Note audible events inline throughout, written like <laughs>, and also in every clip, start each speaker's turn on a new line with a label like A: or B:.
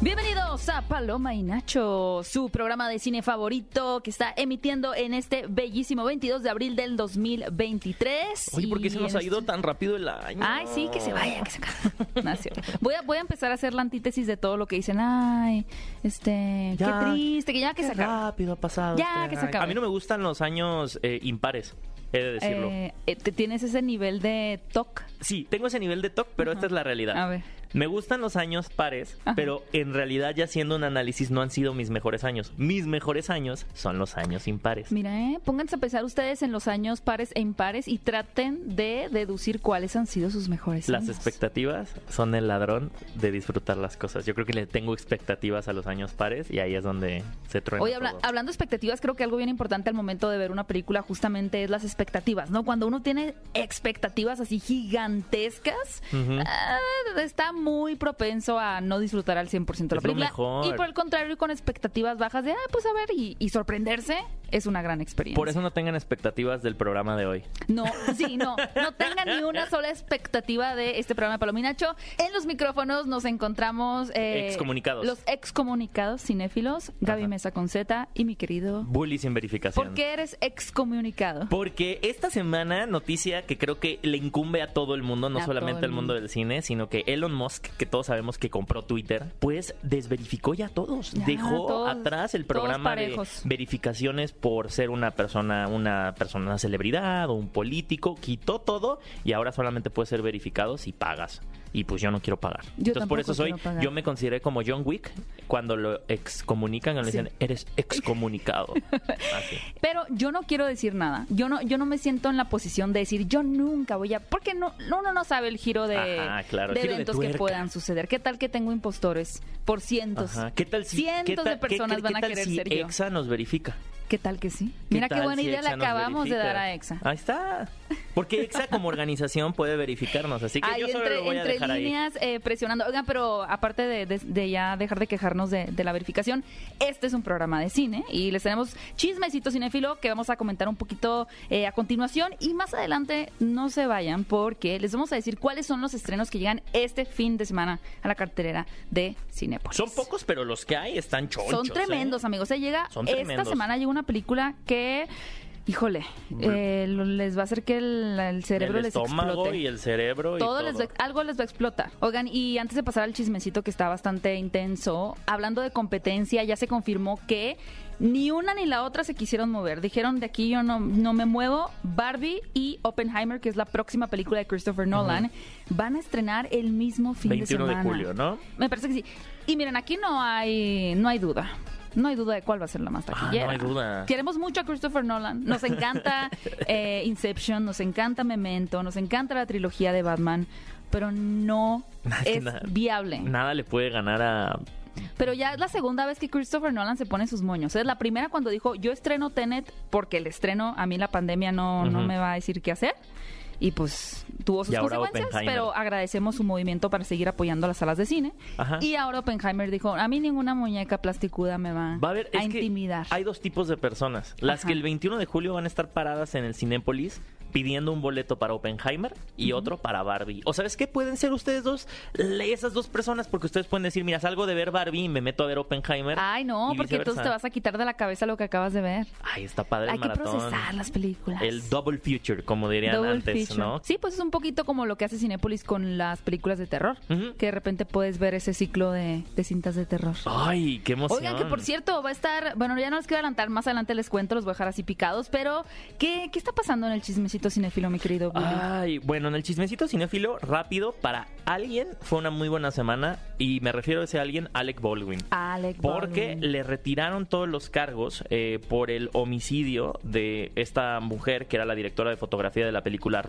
A: Bienvenidos a Paloma y Nacho, su programa de cine favorito que está emitiendo en este bellísimo 22 de abril del 2023.
B: Oye, ¿por qué se nos ha ido
A: este-
B: tan rápido el año?
A: Ay, sí, que se vaya, que se acabe. <laughs> Voy, a, voy a empezar a hacer la antítesis de todo lo que dicen. Ay, este,
B: Ya,
A: qué triste, que ya que se acabe.
B: rápido ha pasado.
A: Ya,
B: este
A: que se
B: año.
A: acabe.
B: A mí no me gustan los años eh, impares, he de decirlo.
A: Eh, eh, ¿te- ¿Tienes ese nivel de TOC?
B: Sí, tengo ese nivel de TOC, pero esta es la realidad.
A: A ver.
B: Me gustan los años pares,
A: Ajá.
B: pero en realidad ya haciendo un análisis no han sido mis mejores años. Mis mejores años son los años impares.
A: Mira, eh, pónganse a pensar ustedes en los años pares e impares y traten de deducir cuáles han sido sus mejores
B: Las
A: años.
B: expectativas son el ladrón de disfrutar las cosas. Yo creo que le tengo expectativas a los años pares y ahí es donde se truena
A: Oye, habla-
B: todo.
A: hablando de expectativas, creo que algo bien importante al momento de ver una película justamente es las expectativas, ¿no? Cuando uno tiene expectativas así gigantescas, ah, está muy propenso a no disfrutar al 100% de la película.
B: mejor.
A: Y por el contrario, con expectativas bajas de, ah, pues a ver, y, y sorprenderse es una gran experiencia.
B: Por eso no tengan expectativas del programa de hoy.
A: No, sí, <laughs> no. No tengan ni una sola expectativa de este programa de Palominacho. En los micrófonos nos encontramos... eh,
B: Excomunicados.
A: Los excomunicados cinéfilos, Gaby
B: Ajá.
A: Mesa con Z y mi querido...
B: Bully sin verificación.
A: ¿Por qué eres excomunicado?
B: Porque esta semana, noticia que creo que le incumbe a todo el mundo, no
A: A
B: solamente al mundo. del cine, sino que Elon Musk, que todos sabemos que compró Twitter, pues desverificó ya a todos.
A: Ya,
B: Dejó
A: todos-
B: atrás el programa de verificaciones por ser una persona, una persona, una celebridad o un político. Quitó todo y ahora solamente puede ser verificado si pagas. Y pues yo no quiero pagar.
A: Yo
B: Entonces por eso soy,
A: pagar.
B: yo me consideré como John Wick cuando lo excomunican y le
A: Sí.
B: dicen, eres excomunicado. <laughs> Así.
A: Pero yo no quiero decir nada. Yo no, yo no me siento en la posición de decir yo nunca voy a, porque no, uno no sabe el giro de,
B: Ajá, claro, el
A: de
B: giro de
A: eventos que puedan suceder. ¿Qué tal que tengo impostores por cientos?
B: Ajá. ¿Qué tal si
A: cientos
B: qué tal-
A: de
B: qué-
A: personas
B: qué-
A: van
B: qué
A: a
B: tal
A: querer
B: si
A: ser yo?
B: Exa nos verifica.
A: ¿Qué tal que sí?
B: ¿Qué
A: Mira qué buena
B: si
A: idea
B: Exa nos
A: acabamos de dar a Exa.
B: Ahí está. Porque Exa como organización puede verificarnos, así que
A: Ahí
B: yo solo
A: entre,
B: lo voy a
A: entre
B: ahí.
A: líneas eh, presionando. Oigan, pero aparte de, de- de ya dejar de quejarnos de, de la verificación, este es un programa de cine y les tenemos chismecito cinefilo que vamos a comentar un poquito eh, a continuación y más adelante no se vayan porque les vamos a decir cuáles son los estrenos que llegan este fin de semana a la cartelera de Cinepolis.
B: Son pocos, pero los que hay están chonchos.
A: Son
B: ¿eh?
A: tremendos, amigos. Se llega
B: Son
A: esta
B: tremendos.
A: semana llega una película que Híjole, eh, les va a hacer que el, el cerebro
B: el
A: les
B: estómago
A: explote
B: y el cerebro y
A: todo les va- algo les va a explotar. Oigan, y antes de pasar al chismecito que está bastante intenso, hablando de competencia, ya se confirmó que ni una ni la otra se quisieron mover. Dijeron de aquí yo no, no me muevo. Barbie y Oppenheimer, que es la próxima película de Christopher Nolan, van a estrenar el mismo fin
B: 21
A: de
B: de
A: semana.
B: julio, ¿no?
A: Me parece que sí. Y miren, aquí no hay, no hay duda. No hay duda de cuál va a ser la más
B: Ah,
A: taquillera.
B: no hay duda.
A: Queremos mucho a Christopher Nolan. Nos encanta <laughs> eh, Inception, nos encanta Memento, nos encanta la trilogía de Batman, pero no
B: Es nada-
A: viable.
B: Nada le puede ganar a...
A: Pero ya es la segunda vez que Christopher Nolan se pone sus moños. Es la primera cuando dijo, yo estreno Tenet porque el estreno, a mí la pandemia no, no me va a decir qué hacer. Y pues tuvo sus
B: Y
A: consecuencias, pero agradecemos su movimiento para seguir apoyando las salas de cine.
B: Ajá.
A: Y ahora Oppenheimer dijo, a mí ninguna muñeca plasticuda me va,
B: Va a
A: intimidar.
B: hay dos tipos de personas. Las
A: Ajá.
B: que el 21 de julio van a estar paradas en el Cinépolis pidiendo un boleto para Oppenheimer y otro para Barbie. O sabes qué pueden ser ustedes dos, esas dos personas, porque ustedes pueden decir, mira, salgo de ver Barbie y me meto a ver Oppenheimer.
A: Ay, no, porque entonces te vas a quitar de la cabeza lo que acabas de ver.
B: Ay, está padre el
A: Hay que procesar las películas.
B: El double future, como dirían
A: Double
B: antes, ¿no?
A: Sí, pues es un poquito como lo que hace Cinépolis con las películas de terror. Que de repente puedes ver ese ciclo de, de cintas de terror.
B: Ay, qué emoción.
A: Oigan, que por cierto, va a estar. Bueno, ya no les quiero adelantar, más adelante les cuento, los voy a dejar así picados. Pero, ¿qué, qué está pasando en el chismecito cinéfilo, mi querido?
B: Ay, bueno, en el chismecito cinéfilo, rápido, para alguien fue una muy buena semana y me refiero a ese alguien, Alec Baldwin.
A: Alec
B: Porque
A: Baldwin.
B: le retiraron todos los cargos eh, por el homicidio de esta mujer que era la directora de fotografía de la película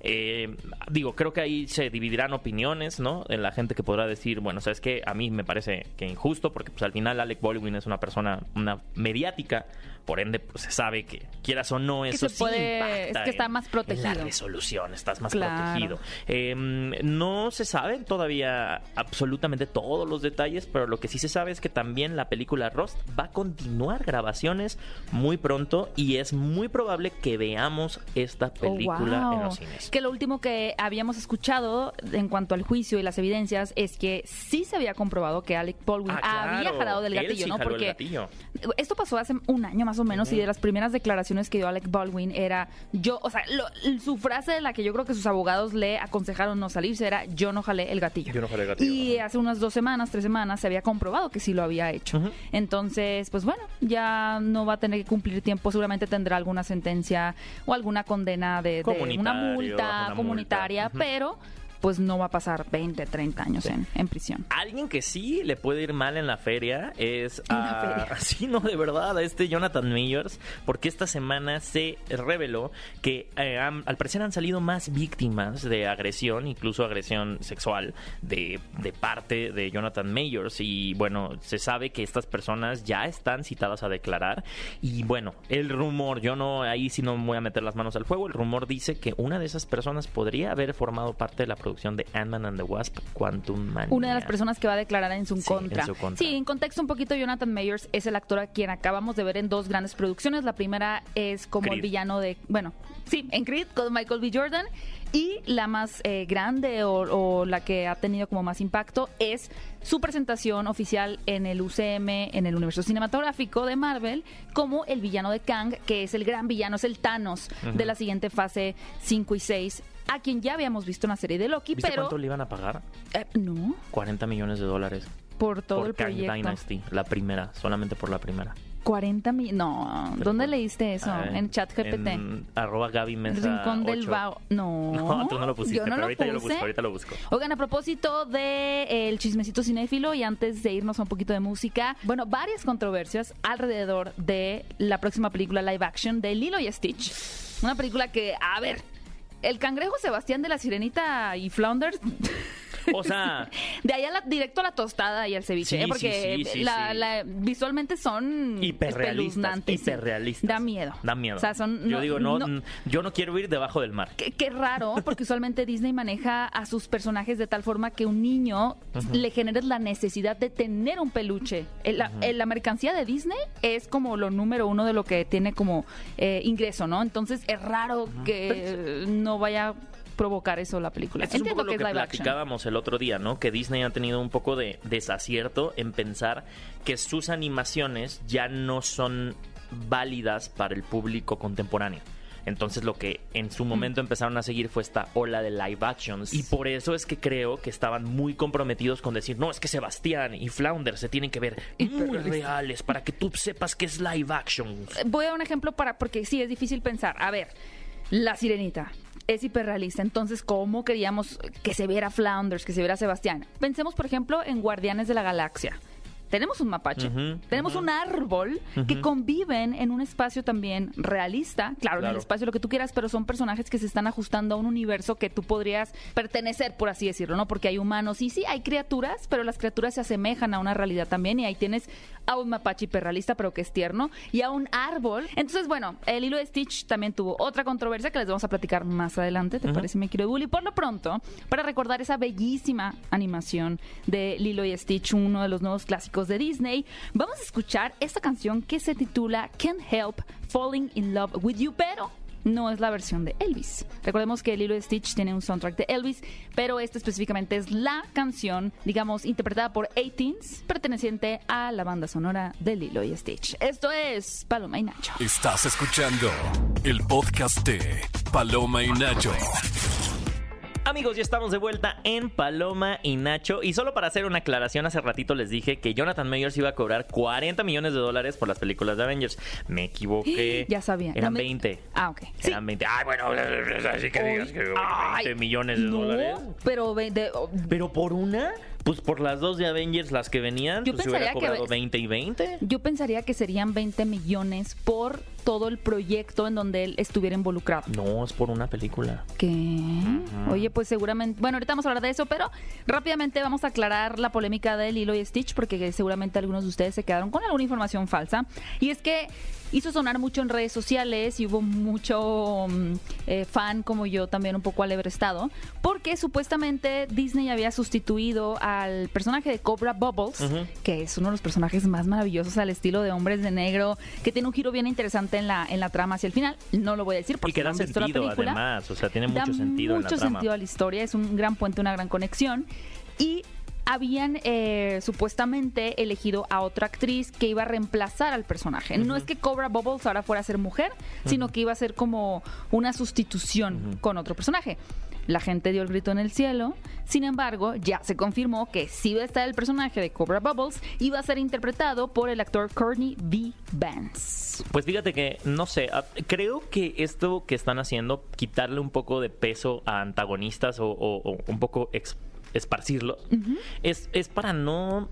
B: Eh, digo, creo que ahí se dividirán opiniones, ¿no? En la gente que podrá decir, bueno, sabes que a mí me parece que injusto porque pues al final Alec Baldwin es una persona una mediática, por ende pues se sabe que quieras o no eso
A: se
B: sí
A: puede-
B: impacta
A: es que está
B: en-
A: más
B: en
A: protegido.
B: la resolución, estás más
A: Claro.
B: protegido. Eh, no se saben todavía absolutamente todos los detalles, pero lo que sí se sabe es que también la película Rust va a continuar grabaciones muy pronto y es muy probable que veamos esta
A: Oh,
B: película en los cines.
A: Que lo último que habíamos escuchado en cuanto al juicio y las evidencias es que sí se había comprobado que Alec Baldwin
B: Ah,
A: había jalado del gatillo,
B: sí
A: ¿no? Porque
B: gatillo.
A: esto pasó hace un año más o menos y de las primeras declaraciones que dio Alec Baldwin era yo, o sea, lo- su frase de la que yo creo que sus abogados le aconsejaron no salirse era yo no jalé el gatillo.
B: Yo no jalé el gatillo,
A: Y hace unas dos semanas, tres semanas se había comprobado que sí lo había hecho. Entonces, pues bueno, ya no va a tener que cumplir tiempo, seguramente tendrá alguna sentencia o alguna condena de, de una multa
B: una
A: comunitaria,
B: multa.
A: Pero pues no va a pasar 20, 30 años en, en prisión.
B: Alguien que sí le puede ir mal en la feria es a...
A: feria. <laughs>
B: Sí, no, de verdad, a este Jonathan Mayers, porque esta semana se reveló que eh, han- al parecer han salido más víctimas de agresión, incluso agresión sexual, de, de parte de Jonathan Mayers. Y bueno, se sabe que estas personas ya están citadas a declarar. Y bueno, el rumor, yo no, ahí sí no me voy a meter las manos al fuego, el rumor dice que una de esas personas podría haber formado parte de la producción de Ant-Man and the Wasp, Quantum Mania.
A: Una de las personas que va a declarar en su,
B: Sí,
A: contra.
B: en su contra.
A: Sí, en contexto un poquito, Jonathan Mayers es el actor a quien acabamos de ver en dos grandes producciones. La primera es como el villano de, bueno, sí, en Creed con Michael B. Jordan. Y la más eh, grande o, o la que ha tenido como más impacto es su presentación oficial en el UCM, en el universo cinematográfico de Marvel, como el villano de Kang, que es el gran villano, es el Thanos de la siguiente fase 5 y 6, a quien ya habamos visto en la serie de Loki,
B: ¿Viste
A: pero...
B: cuánto le iban a pagar?
A: eh, no,
B: 40 millones de dólares
A: por todo
B: por
A: el
B: Kang
A: proyecto.
B: Dynasty, la primera, solamente por la primera.
A: 40 mil. No, ¿dónde leíste eso?
B: Ah,
A: en ChatGPT.
B: En arroba Gaby Mesa
A: Rincón del
B: 8.
A: Vago. No. <laughs>
B: No, tú no lo pusiste,
A: yo no
B: pero
A: lo
B: ahorita yo lo
A: puse.
B: busco, ahorita lo busco.
A: Oigan, a propósito de el chismecito cinéfilo y antes de irnos a un poquito de música, bueno, varias controversias alrededor de la próxima película live action de Lilo y Stitch. Una película que, a ver, el cangrejo Sebastián de la Sirenita y Flounders
B: O sea, <laughs>
A: de ahí a la- directo a la tostada y al ceviche,
B: Sí,
A: ¿eh? porque
B: sí,
A: la- visualmente son
B: hiperrealistas,
A: sí.
B: hiperrealistas.
A: Da miedo.
B: Da miedo.
A: O sea, son,
B: yo digo, no, yo no quiero ir debajo del mar.
A: Qué, qué raro, porque usualmente Disney maneja a sus personajes de tal forma que un niño le genere la necesidad de tener un peluche. El- la, mercancía de Disney es como lo número uno de lo que tiene como eh, ingreso, ¿no? Entonces es raro que no vaya provocar eso la película.
B: Esto es un poco lo
A: que es action.
B: platicábamos el otro día, ¿no? Que Disney ha tenido un poco de desacierto en pensar que sus animaciones ya no son válidas para el público contemporáneo. Entonces lo que en su momento empezaron a seguir fue esta ola de live actions. Y por eso es que creo que estaban muy comprometidos con decir, no, es que Sebastián y Flounder se tienen que ver <laughs> muy reales para que tú sepas que es live action.
A: Voy a dar un ejemplo para, porque sí, es difícil pensar. A ver, la sirenita es hiperrealista, entonces, ¿cómo queríamos que se viera Flounders, que se viera Sebastián? Pensemos, por ejemplo, en Guardianes de la Galaxia. Tenemos un mapache, tenemos un árbol que conviven en un espacio también realista, claro, en el
B: Claro.
A: espacio lo que tú quieras, pero son personajes que se están ajustando a un universo que tú podrías pertenecer, por así decirlo, ¿no? Porque hay humanos y sí, hay criaturas, pero las criaturas se asemejan a una realidad también y ahí tienes a un mapache hiperrealista, pero que es tierno, y a un árbol. Entonces, bueno, el hilo de Stitch también tuvo otra controversia que les vamos a platicar más adelante, ¿te parece, mi querido Bully? Por lo pronto, para recordar esa bellísima animación de Lilo y Stitch, uno de los nuevos clásicos de Disney, vamos a escuchar esta canción que se titula Can't Help Falling in Love with You, pero no es la versión de Elvis. Recordemos que Lilo y Stitch tiene un soundtrack de Elvis, pero esta específicamente es la canción, digamos, interpretada por 18s, perteneciente a la banda sonora de Lilo y Stitch. Esto es Paloma y Nacho.
C: Estás escuchando el podcast de Paloma y Nacho.
B: Amigos, ya estamos de vuelta en Paloma y Nacho. Y solo para hacer una aclaración, hace ratito les dije que Jonathan Mayers iba a cobrar 40 millones de dólares por las películas de Avengers. Me equivoqué. <gasps>
A: Ya sabía.
B: Eran
A: No me-
B: 20.
A: Ah, ok. Sí.
B: Eran 20. Ay, bueno, así que digas que 20
A: Ay,
B: millones de
A: no,
B: dólares.
A: Pero de- oh,
B: Pero por una, pues por las dos de Avengers, las que venían,
A: Yo
B: pues se hubiera
A: pensaría que-
B: cobrado 20 y 20.
A: yo pensaría que serían 20 millones por todo el proyecto en donde él estuviera involucrado.
B: No, es por una película.
A: ¿Qué? Oye, pues seguramente. Bueno, ahorita vamos a hablar de eso, pero rápidamente vamos a aclarar la polémica de Lilo y Stitch, porque seguramente algunos de ustedes se quedaron con alguna información falsa. Y es que hizo sonar mucho en redes sociales y hubo mucho mm, eh, fan como yo también un poco alebrestado, porque supuestamente Disney había sustituido al personaje de Cobra Bubbles, que es uno de los personajes más maravillosos al estilo de Hombres de Negro, que tiene un giro bien interesante en la, en la trama hacia el final. No lo voy a decir porque
B: y que da
A: no la
B: sentido
A: película.
B: además, o sea, tiene
A: da
B: mucho sentido en
A: mucho
B: la trama.
A: sentido a la historia, es un gran puente, una gran conexión. Y habían eh, supuestamente elegido a otra actriz que iba a reemplazar al personaje. No es que Cobra Bubbles ahora fuera a ser mujer, sino que iba a ser como una sustitución con otro personaje. La gente dio el grito en el cielo. Sin embargo, ya se confirmó que sí iba a estar el personaje de Cobra Bubbles y va a ser interpretado por el actor Courtney B. Vance.
B: Pues fíjate que, no sé, a- creo que esto que están haciendo, quitarle un poco de peso a antagonistas o, o- o un poco esparcirlos, es, es para no...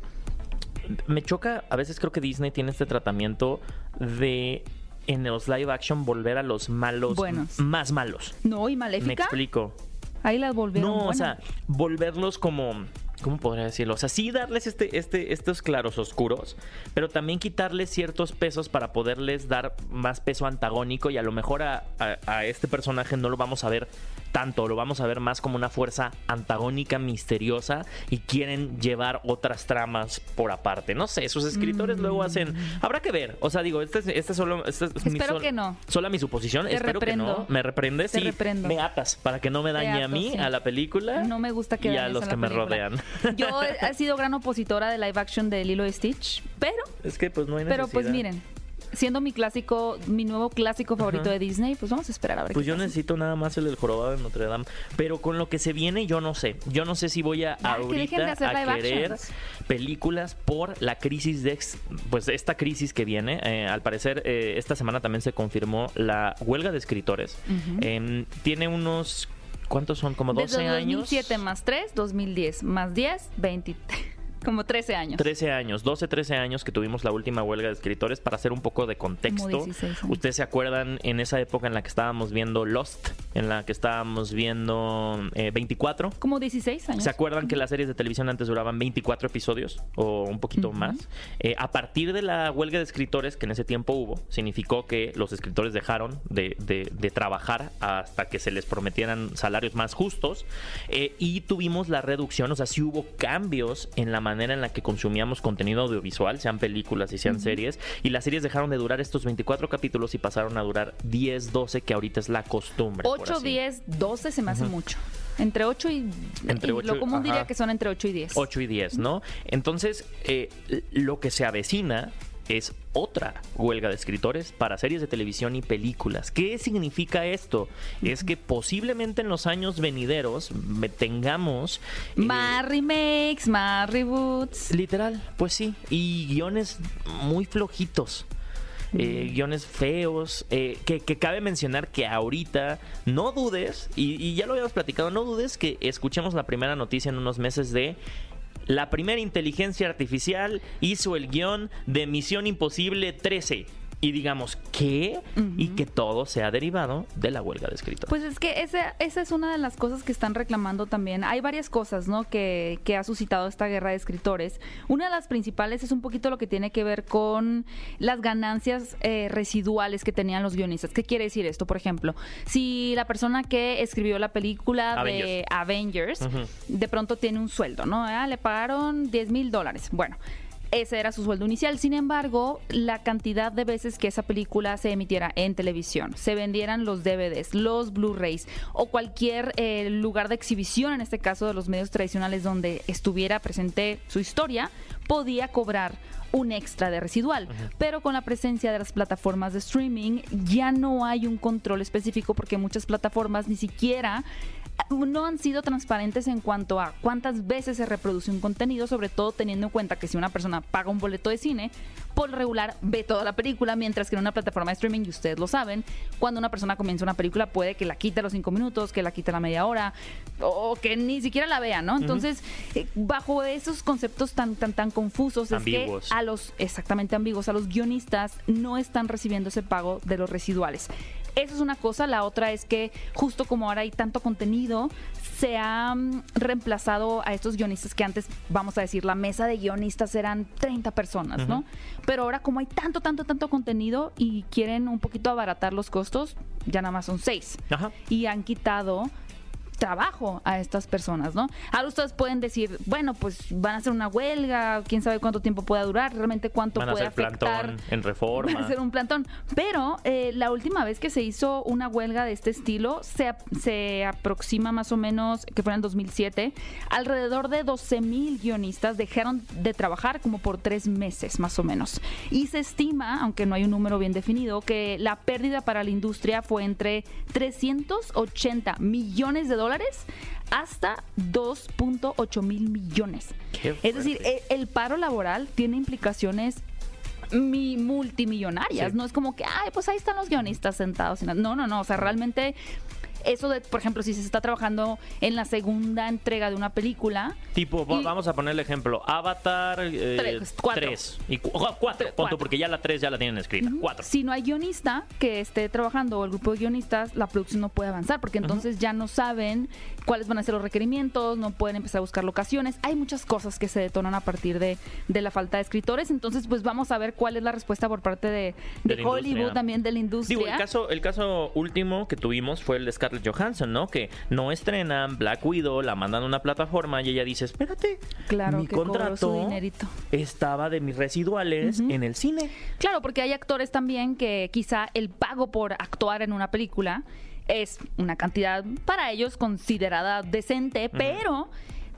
B: Me choca, a veces creo que Disney tiene este tratamiento de en los live action volver a los malos
A: Buenos.
B: más malos.
A: No, y
B: Me
A: Maléfica.
B: explico.
A: Ahí las volvieron.
B: No, o sea, volverlos como. ¿Cómo podría decirlo? O sea, sí darles este, este, estos claros oscuros, pero también quitarles ciertos pesos para poderles dar más peso antagónico y a lo mejor a, a- a este personaje no lo vamos a ver tanto, lo vamos a ver más como una fuerza antagónica, misteriosa y quieren llevar otras tramas por aparte. No sé, sus escritores luego hacen... Habrá que ver. O sea, digo, este es, este es solo... este es mi
A: Espero
B: sol-
A: que no.
B: Sola mi suposición.
A: Te
B: Espero que no. Me reprendes
A: Te
B: y
A: reprendo.
B: me atas para que no me dañe a mí,
A: sí.
B: a la película.
A: No me gusta que
B: y a los que me rodean. <laughs>
A: Yo he he sido gran opositora de live action de Lilo y Stitch, pero,
B: es que pues no hay
A: pero pues
B: necesidad.
A: miren, siendo mi clásico, mi nuevo clásico favorito
B: Ajá.
A: de Disney, pues vamos a esperar a ver
B: Pues
A: qué
B: yo
A: pasa.
B: necesito nada más el del jorobado de Notre Dame. Pero con lo que se viene, yo no sé. Yo no sé si voy a
A: Ya, que dejen de
B: ahorita a querer
A: actions.
B: películas por la crisis de pues esta crisis que viene. Eh, al parecer, eh, esta semana también se confirmó la huelga de escritores.
A: Ujú.
B: Em, tiene unos ¿cuántos son? Como 12
A: Desde
B: años.
A: 2007 más 3, 2010 más 10, 20, como 13 años.
B: 13 años, 12, 13 años que tuvimos la última huelga de escritores para hacer un poco de contexto.
A: Como 16 años.
B: Ustedes se acuerdan en esa época en la que estábamos viendo Lost, en la que estábamos viendo eh, 24.
A: Como 16 años.
B: ¿Se acuerdan que las series de televisión antes duraban 24 episodios o un poquito más? Eh, a partir de la huelga de escritores que en ese tiempo hubo, significó que los escritores dejaron de, de- de trabajar hasta que se les prometieran salarios más justos eh, y tuvimos la reducción, o sea, sí hubo cambios en la manera en la que consumíamos contenido audiovisual, sean películas y sean series, y las series dejaron de durar estos 24 capítulos y pasaron a durar 10, 12, que ahorita es la costumbre. por
A: 8,
B: así.
A: 10, 12 se me hace mucho. Entre 8 y...
B: Entre
A: y
B: ocho
A: lo
B: y-
A: común diría
B: ajá.
A: que son entre 8 y 10.
B: 8 y 10, ¿no? Entonces, eh, lo que se avecina es otra huelga de escritores para series de televisión y películas. ¿Qué significa esto? Es que posiblemente en los años venideros tengamos... eh,
A: Más remakes, más reboots.
B: Literal, pues sí. Y guiones muy flojitos. eh, guiones feos, eh, que, que cabe mencionar que ahorita no dudes, y, y ya lo habíamos platicado, no dudes que escuchemos la primera noticia en unos meses de la primera inteligencia artificial hizo el guion de Misión Imposible 13. Y digamos, ¿qué? Y que todo sea derivado de la huelga de escritores.
A: Pues es que esa, esa es una de las cosas que están reclamando también. Hay varias cosas, ¿no? Que, que ha suscitado esta guerra de escritores. Una de las principales es un poquito lo que tiene que ver con las ganancias eh, residuales que tenían los guionistas. ¿Qué quiere decir esto? Por ejemplo, si la persona que escribió la película de Avengers, de pronto tiene un sueldo, ¿no? Ah, le pagaron 10 mil dólares. Bueno. Ese era su sueldo inicial. Sin embargo, la cantidad de veces que esa película se emitiera en televisión, se vendieran los DVDs, los Blu-rays o cualquier eh, lugar de exhibición, en este caso de los medios tradicionales donde estuviera presente su historia, podía cobrar un extra de residual. Pero con la presencia de las plataformas de streaming ya no hay un control específico porque muchas plataformas ni siquiera no han sido transparentes en cuanto a cuántas veces se reproduce un contenido, sobre todo teniendo en cuenta que si una persona paga un boleto de cine, por regular ve toda la película, mientras que en una plataforma de streaming, y ustedes lo saben, cuando una persona comienza una película puede que la quite a los cinco minutos, que la quite a la media hora, o que ni siquiera la vea, ¿no? Entonces, eh, bajo esos conceptos tan, tan, tan confusos,
B: Ambiguos.
A: es que a los, exactamente ambiguos, a los guionistas no están recibiendo ese pago de los residuales. Eso es una cosa. La otra es que justo como ahora hay tanto contenido, se ha mm, reemplazado a estos guionistas que antes, vamos a decir, la mesa de guionistas eran 30 personas, ¿no? Pero ahora como hay tanto, tanto, tanto contenido y quieren un poquito abaratar los costos, ya nada más son 6.
B: Ajá.
A: Y han quitado trabajo a estas personas, ¿no? Ahora ustedes pueden decir, bueno, pues van a hacer una huelga, quién sabe cuánto tiempo pueda durar, realmente cuánto
B: Van a
A: puede
B: hacer
A: afectar.
B: plantón en reforma.
A: Van a hacer un plantón. Pero eh, la última vez que se hizo una huelga de este estilo se, se aproxima más o menos, que fue en el 2007, alrededor de 12 mil guionistas dejaron de trabajar como por tres meses más o menos. Y se estima, aunque no hay un número bien definido, que la pérdida para la industria fue entre 380 millones de dólares hasta 2.8 mil millones. Es decir,
B: fuerte.
A: el, el paro laboral tiene implicaciones mi- multimillonarias.
B: Sí.
A: No es como que, ay, pues ahí están los guionistas sentados. No, no, no. O sea, realmente eso de, por ejemplo, si se está trabajando en la segunda entrega de una película,
B: Tipo,
A: Y-
B: vamos a poner el ejemplo, Avatar eh,
A: Tres, cuatro.
B: tres. Y cu- oh, cuatro,
A: cuatro.
B: porque ya la tres ya la tienen escrita. Cuatro.
A: si no hay guionista que esté trabajando o el grupo de guionistas, la producción no puede avanzar porque entonces ya no saben cuáles van a ser los requerimientos, no pueden empezar a buscar locaciones. Hay muchas cosas que se detonan a partir de, de la falta de escritores. Entonces, pues vamos a ver cuál es la respuesta por parte de, de
B: De
A: Hollywood,
B: industria.
A: también de la industria.
B: Digo, el caso, el caso último que tuvimos fue el de Scarlett Johansson, ¿no? Que no estrenan Black Widow, la mandan a una plataforma y ella dice, espérate,
A: Claro,
B: mi
A: que
B: contrato estaba de mis residuales en el cine.
A: Claro, porque hay actores también que quizá el pago por actuar en una película es una cantidad para ellos considerada decente, pero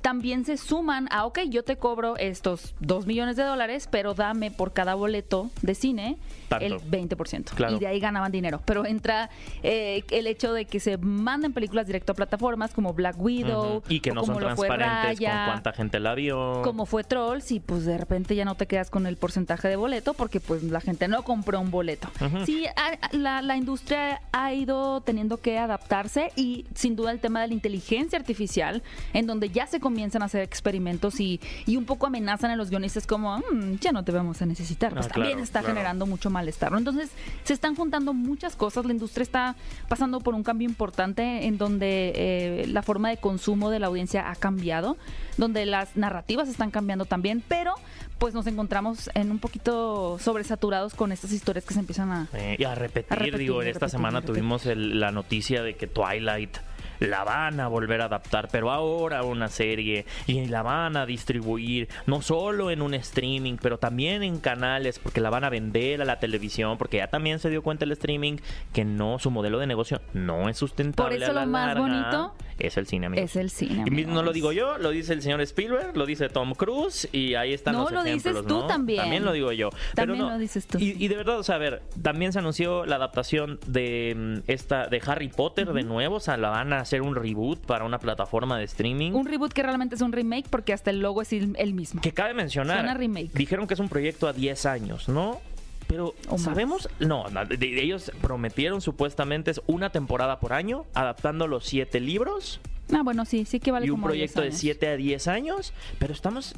A: también se suman a, ok, yo te cobro estos dos millones de dólares, pero dame por cada boleto de cine
B: Tanto.
A: el 20%.
B: Claro.
A: Y de ahí ganaban dinero. Pero entra eh, el hecho de que se manden películas directo a plataformas como Black Widow.
B: Y que no son transparentes con
A: Raya,
B: cuánta gente la vio.
A: como fue Trolls y pues de repente ya no te quedas con el porcentaje de boleto porque pues la gente no compró un boleto.
B: Ujú.
A: Sí, a- la, la industria ha ido teniendo que adaptarse y sin duda el tema de la inteligencia artificial en donde ya se comienzan a hacer experimentos y, y un poco amenazan a los guionistas como "Mm, ya no te vamos a necesitar. Pues
B: Ah,
A: también
B: claro,
A: está
B: claro.
A: generando mucho malestar. ¿no? Entonces se están juntando muchas cosas. La industria está pasando por un cambio importante en donde eh, la forma de consumo de la audiencia ha cambiado, donde las narrativas están cambiando también, pero pues nos encontramos en un poquito sobresaturados con estas historias que se empiezan a...
B: Eh, y a repetir,
A: A repetir,
B: digo, en esta
A: repetir,
B: semana
A: repetir.
B: tuvimos el- la noticia de que Twilight la van a volver a adaptar, pero ahora una serie y la van a distribuir no solo en un streaming, pero también en canales, porque la van a vender a la televisión, porque ya también se dio cuenta el streaming que no, su modelo de negocio no es sustentable.
A: Por eso
B: a la
A: lo más
B: larga.
A: bonito
B: es el cine, amigos.
A: Es el cine.
B: Y no lo digo yo, lo dice el señor Spielberg, lo dice Tom Cruise y ahí están
A: No,
B: los
A: lo dices tú
B: ¿no?
A: también.
B: También lo digo yo.
A: También
B: Pero no,
A: lo dices tú,
B: y de verdad, o sea, a ver, también se anunció la adaptación de mm, esta de Harry Potter de nuevo, o sea, la van a hacer un reboot para una plataforma de streaming.
A: Un reboot que realmente es un remake porque hasta el logo es el, mismo.
B: que cabe mencionar,
A: Suena remake.
B: dijeron que es un proyecto a 10 años, ¿no? Pero sabemos, no, ellos prometieron supuestamente es una temporada por año, adaptando los siete libros
A: Ah, bueno, sí, sí que vale
B: y un
A: como 10
B: proyecto de
A: años.
B: 7 a 10 años, pero estamos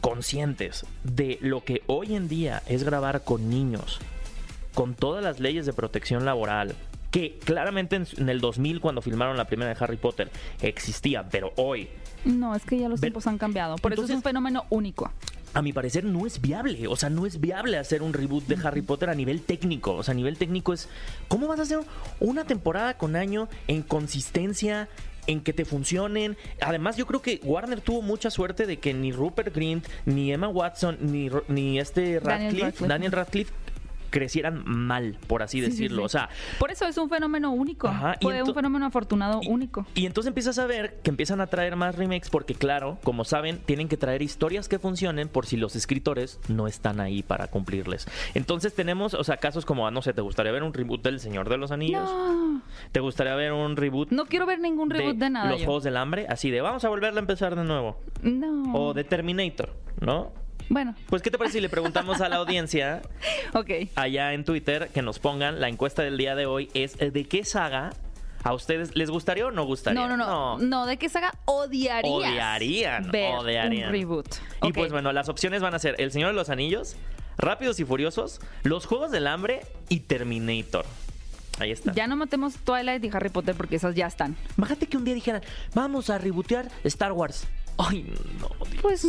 B: conscientes de lo que hoy en día es grabar con niños, con todas las leyes de protección laboral, que claramente en, en el 2000 cuando filmaron la primera de Harry Potter existían, pero hoy,
A: No, es que ya los tiempos han cambiado. Por eso es un fenómeno único.
B: a mi parecer, no es viable. O sea, no es viable hacer un reboot de Harry Potter a nivel técnico. O sea, a nivel técnico es, ¿cómo vas a hacer una temporada con año en consistencia? en que te funcionen. Además, yo creo que Warner tuvo mucha suerte de que ni Rupert Grint, ni Emma Watson, ni, ni este
A: Daniel
B: Radcliffe,
A: Radcliffe.
B: Daniel Radcliffe crecieran mal, por así
A: Sí, sí,
B: decirlo.
A: sí.
B: O sea,
A: Por eso es un fenómeno único.
B: Ajá,
A: Fue un fenómeno afortunado
B: y-
A: único.
B: Y entonces empiezas a ver que empiezan a traer más remakes porque claro, como saben, tienen que traer historias que funcionen por si los escritores no están ahí para cumplirles. Entonces tenemos, o sea, casos como, no sé, ¿te gustaría ver un reboot del Señor de los Anillos?
A: No,
B: ¿Te gustaría ver un reboot
A: no quiero ver ningún reboot de, nada.
B: Los
A: yo.
B: Juegos del Hambre? Así de, vamos a volverla a empezar de nuevo.
A: No.
B: O de Terminator, ¿no?
A: Bueno,
B: Pues, ¿qué te parece si le preguntamos a la audiencia <laughs>
A: ok.
B: allá en Twitter que nos pongan la encuesta del día de hoy es de qué saga a ustedes les gustaría o no gustaría?
A: No, no, no, no. ¿de qué saga odiarías?
B: Odiarían,
A: ver
B: odiarían.
A: un reboot.
B: Y pues bueno, las opciones van a ser El Señor de los Anillos, Rápidos y Furiosos, Los Juegos del Hambre y Terminator. Ahí está.
A: Ya no matemos Twilight y Harry Potter porque esas ya están.
B: Imagínate que un día dijeran, vamos a rebootear Star Wars. Ay, no, Dios.
A: Pues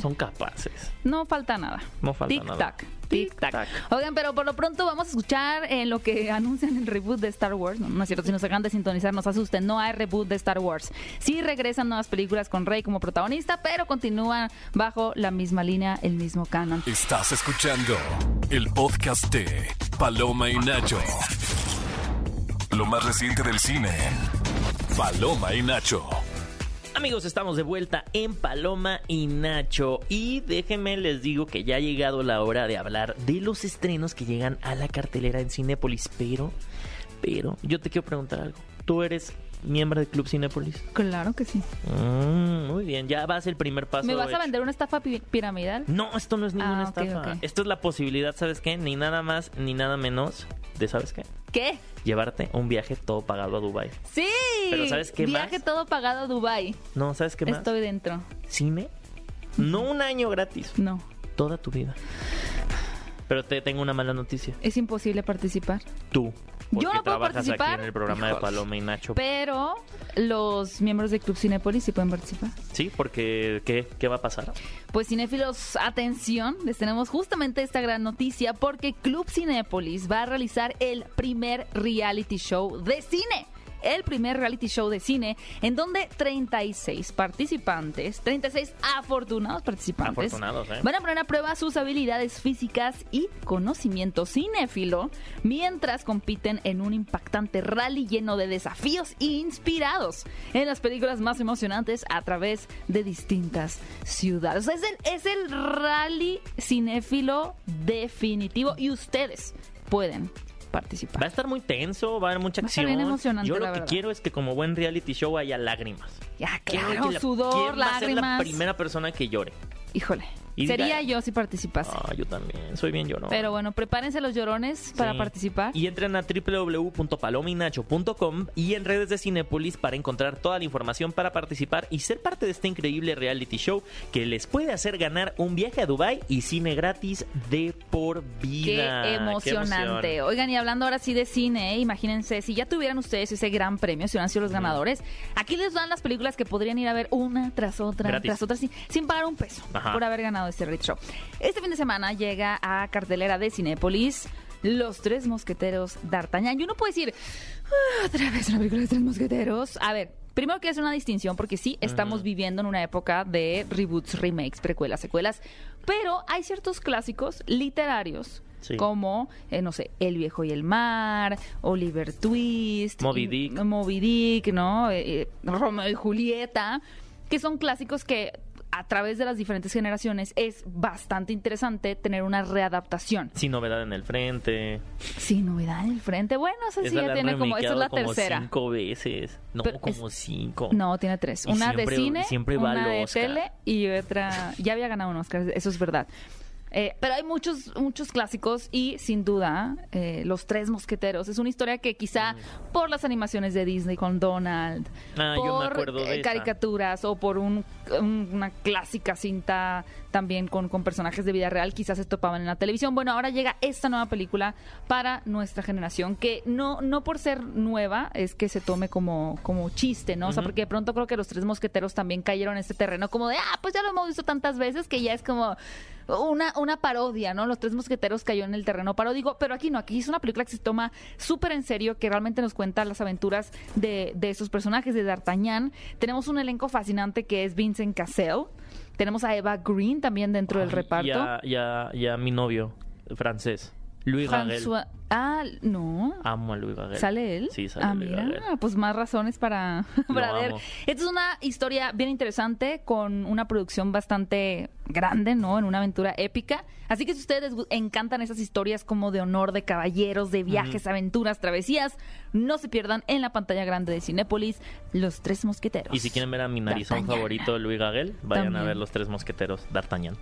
B: Son capaces.
A: no falta nada.
B: No falta
A: tic
B: nada.
A: tac, tic tac.
B: Tic-tac.
A: Oigan, pero por lo pronto vamos a escuchar en lo que anuncian el reboot de Star Wars. No, no es cierto, si nos acaban de sintonizar, nos asusten. No hay reboot de Star Wars. Sí regresan nuevas películas con Rey como protagonista, pero continúan bajo la misma línea, el mismo canon.
C: Estás escuchando el podcast de Paloma y Nacho. Lo más reciente del cine. Paloma y Nacho.
B: Amigos, estamos de vuelta en Paloma y Nacho y déjenme les digo que ya ha llegado la hora de hablar de los estrenos que llegan a la cartelera en Cinépolis, pero, pero, yo te quiero preguntar algo. ¿Tú eres miembro del Club Cinépolis?
A: Claro que sí.
B: Mm, muy bien, ya vas el primer paso.
A: ¿Me vas a vender una estafa pi- piramidal?
B: No, esto no es ninguna
A: Ah,
B: estafa. Esto es la posibilidad, ¿sabes qué? Ni nada más ni nada menos de, ¿sabes qué?
A: ¿Qué?
B: Llevarte un viaje todo pagado a Dubai.
A: Sí.
B: Pero ¿sabes qué
A: Viaje
B: más?
A: todo pagado a Dubai.
B: No, ¿sabes qué más?
A: Estoy dentro.
B: Cine. No un año gratis.
A: No.
B: toda tu vida. Pero te tengo una mala noticia.
A: Es imposible participar.
B: Tú.
A: Yo no puedo participar.
B: aquí en el programa de. Paloma y Nacho.
A: Pero los miembros del Club Cinépolis sí pueden participar.
B: Sí, porque ¿qué, ¿qué va a pasar?
A: Pues cinéfilos, atención, les tenemos justamente esta gran noticia porque Club Cinépolis va a realizar el primer reality show de cine. El primer reality show de cine en donde 36 participantes, 36 afortunados participantes,
B: Afortunados, ¿eh?
A: van a poner a prueba sus habilidades físicas y conocimiento cinéfilo mientras compiten en un impactante rally lleno de desafíos inspirados en las películas más emocionantes a través de distintas ciudades. Es el, es el rally cinéfilo definitivo y ustedes pueden participar.
B: Va a estar muy tenso, va a haber mucha
A: Va
B: acción.
A: bien emocionante,
B: Yo lo que
A: verdad.
B: quiero es que como buen reality show haya lágrimas.
A: Ya, claro,
B: la-
A: sudor,
B: ¿quién va a ser la
A: lágrimas.
B: primera persona que llore?
A: Híjole,
B: Y
A: sería
B: diga-
A: yo si participase.
B: Ah, yo también, soy bien llorón.
A: Pero bueno, prepárense los llorones para
B: Sí.
A: participar.
B: Y entren a www.palominacho.com y en redes de Cinépolis para encontrar toda la información para participar y ser parte de este increíble reality show que les puede hacer ganar un viaje a Dubai y cine gratis de por
A: Qué
B: vida.
A: emocionante.
B: emoción.
A: Oigan, y hablando ahora sí de cine, ¿eh? imagínense, si ya tuvieran ustedes ese gran premio, si hubieran sido los ganadores, aquí les dan las películas que podrían ir a ver una tras otra,
B: Gratis.
A: tras otra, sin, sin pagar un peso
B: Ajá.
A: por haber ganado este reality show. Este fin de semana llega a cartelera de Cinépolis Los Tres Mosqueteros d'Artagnan. Y uno puede decir, "Ah, otra vez una película de Tres Mosqueteros. A ver. Primero quiero hacer una distinción porque sí, estamos viviendo en una época de reboots, remakes, precuelas, secuelas, pero hay ciertos clásicos literarios
B: Sí.
A: como, eh, no sé, El viejo y el mar, Oliver Twist,
B: Moby
A: y-
B: Dick.
A: Moby Dick, ¿no? Eh, eh, Romeo y Julieta, que son clásicos que a través de las diferentes generaciones es bastante interesante tener una readaptación.
B: Sin novedad en el frente.
A: Sin novedad en el frente. Bueno, esa sí ya tiene como, esa es la
B: como
A: tercera.
B: cinco veces. No,
A: Pero
B: como
A: es-
B: cinco.
A: No, tiene tres.
B: Y
A: Una
B: siempre-
A: de cine,
B: siempre
A: una de
B: Oscar.
A: tele y otra... Ya había ganado un Oscar, eso es verdad. Eh, pero hay muchos, muchos clásicos y sin duda eh, Los Tres Mosqueteros es una historia que quizá por las animaciones de Disney con Donald,
B: Mm. Ah, yo me
A: por
B: de
A: eh,
B: esa.
A: caricaturas o por un- una clásica cinta también con, con personajes de vida real quizás se topaban en la televisión. Bueno, ahora llega esta nueva película para nuestra generación que no, no por ser nueva es que se tome como, como chiste, ¿no? O sea, porque de pronto creo que los tres mosqueteros también cayeron en este terreno como de, ah, pues ya lo hemos visto tantas veces que ya es como una, una parodia, ¿no? Los tres mosqueteros cayó en el terreno paródico, pero aquí no, aquí es una película que se toma súper en serio, que realmente nos cuenta las aventuras de, de esos personajes, de D'Artagnan. Tenemos un elenco fascinante que es Vincent Cassel. Tenemos a Eva Green también dentro del reparto.
B: Y a, y a- y a mi novio francés, Gagel.
A: François- Ah, no.
B: Amo a Louis Gagel.
A: ¿Sale él?
B: Sí, sale
A: Ah,
B: Louis
A: mira,
B: Gagel.
A: pues más razones para, <laughs> para ver.
B: amo.
A: Esta es una historia bien interesante con una producción bastante grande, ¿no? En una aventura épica. Así que si ustedes les encantan esas historias como de honor, de caballeros, de viajes, aventuras, travesías, no se pierdan en la pantalla grande de Cinépolis Los Tres Mosqueteros.
B: Y si quieren ver a mi narizón favorito, Louis Gagel, vayan a ver Los Tres Mosqueteros, D'Artagnan.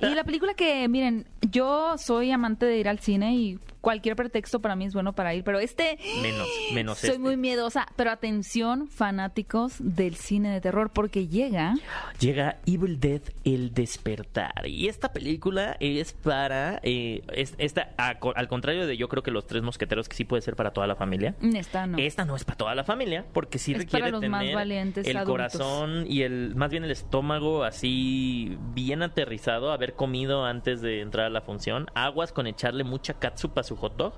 A: Y la película que, miren, yo soy amante de ir al cine y cualquier pretexto para mí es bueno para ir, pero este
B: Menos, menos
A: soy
B: este.
A: muy miedosa, pero atención fanáticos del cine de terror porque llega
B: Llega Evil Dead El Despertar. Y esta película es para. eh, es- esta, a al contrario de yo creo que los tres mosqueteros, que sí puede ser para toda la familia.
A: esta no.
B: Esta no es para toda la familia, porque sí
A: Es
B: requiere
A: para los
B: tener
A: más valientes
B: el
A: adultos.
B: corazón y el más bien el estómago así bien aterrizado, haber comido antes de entrar a la función, aguas con echarle mucha catsup a su hot dog.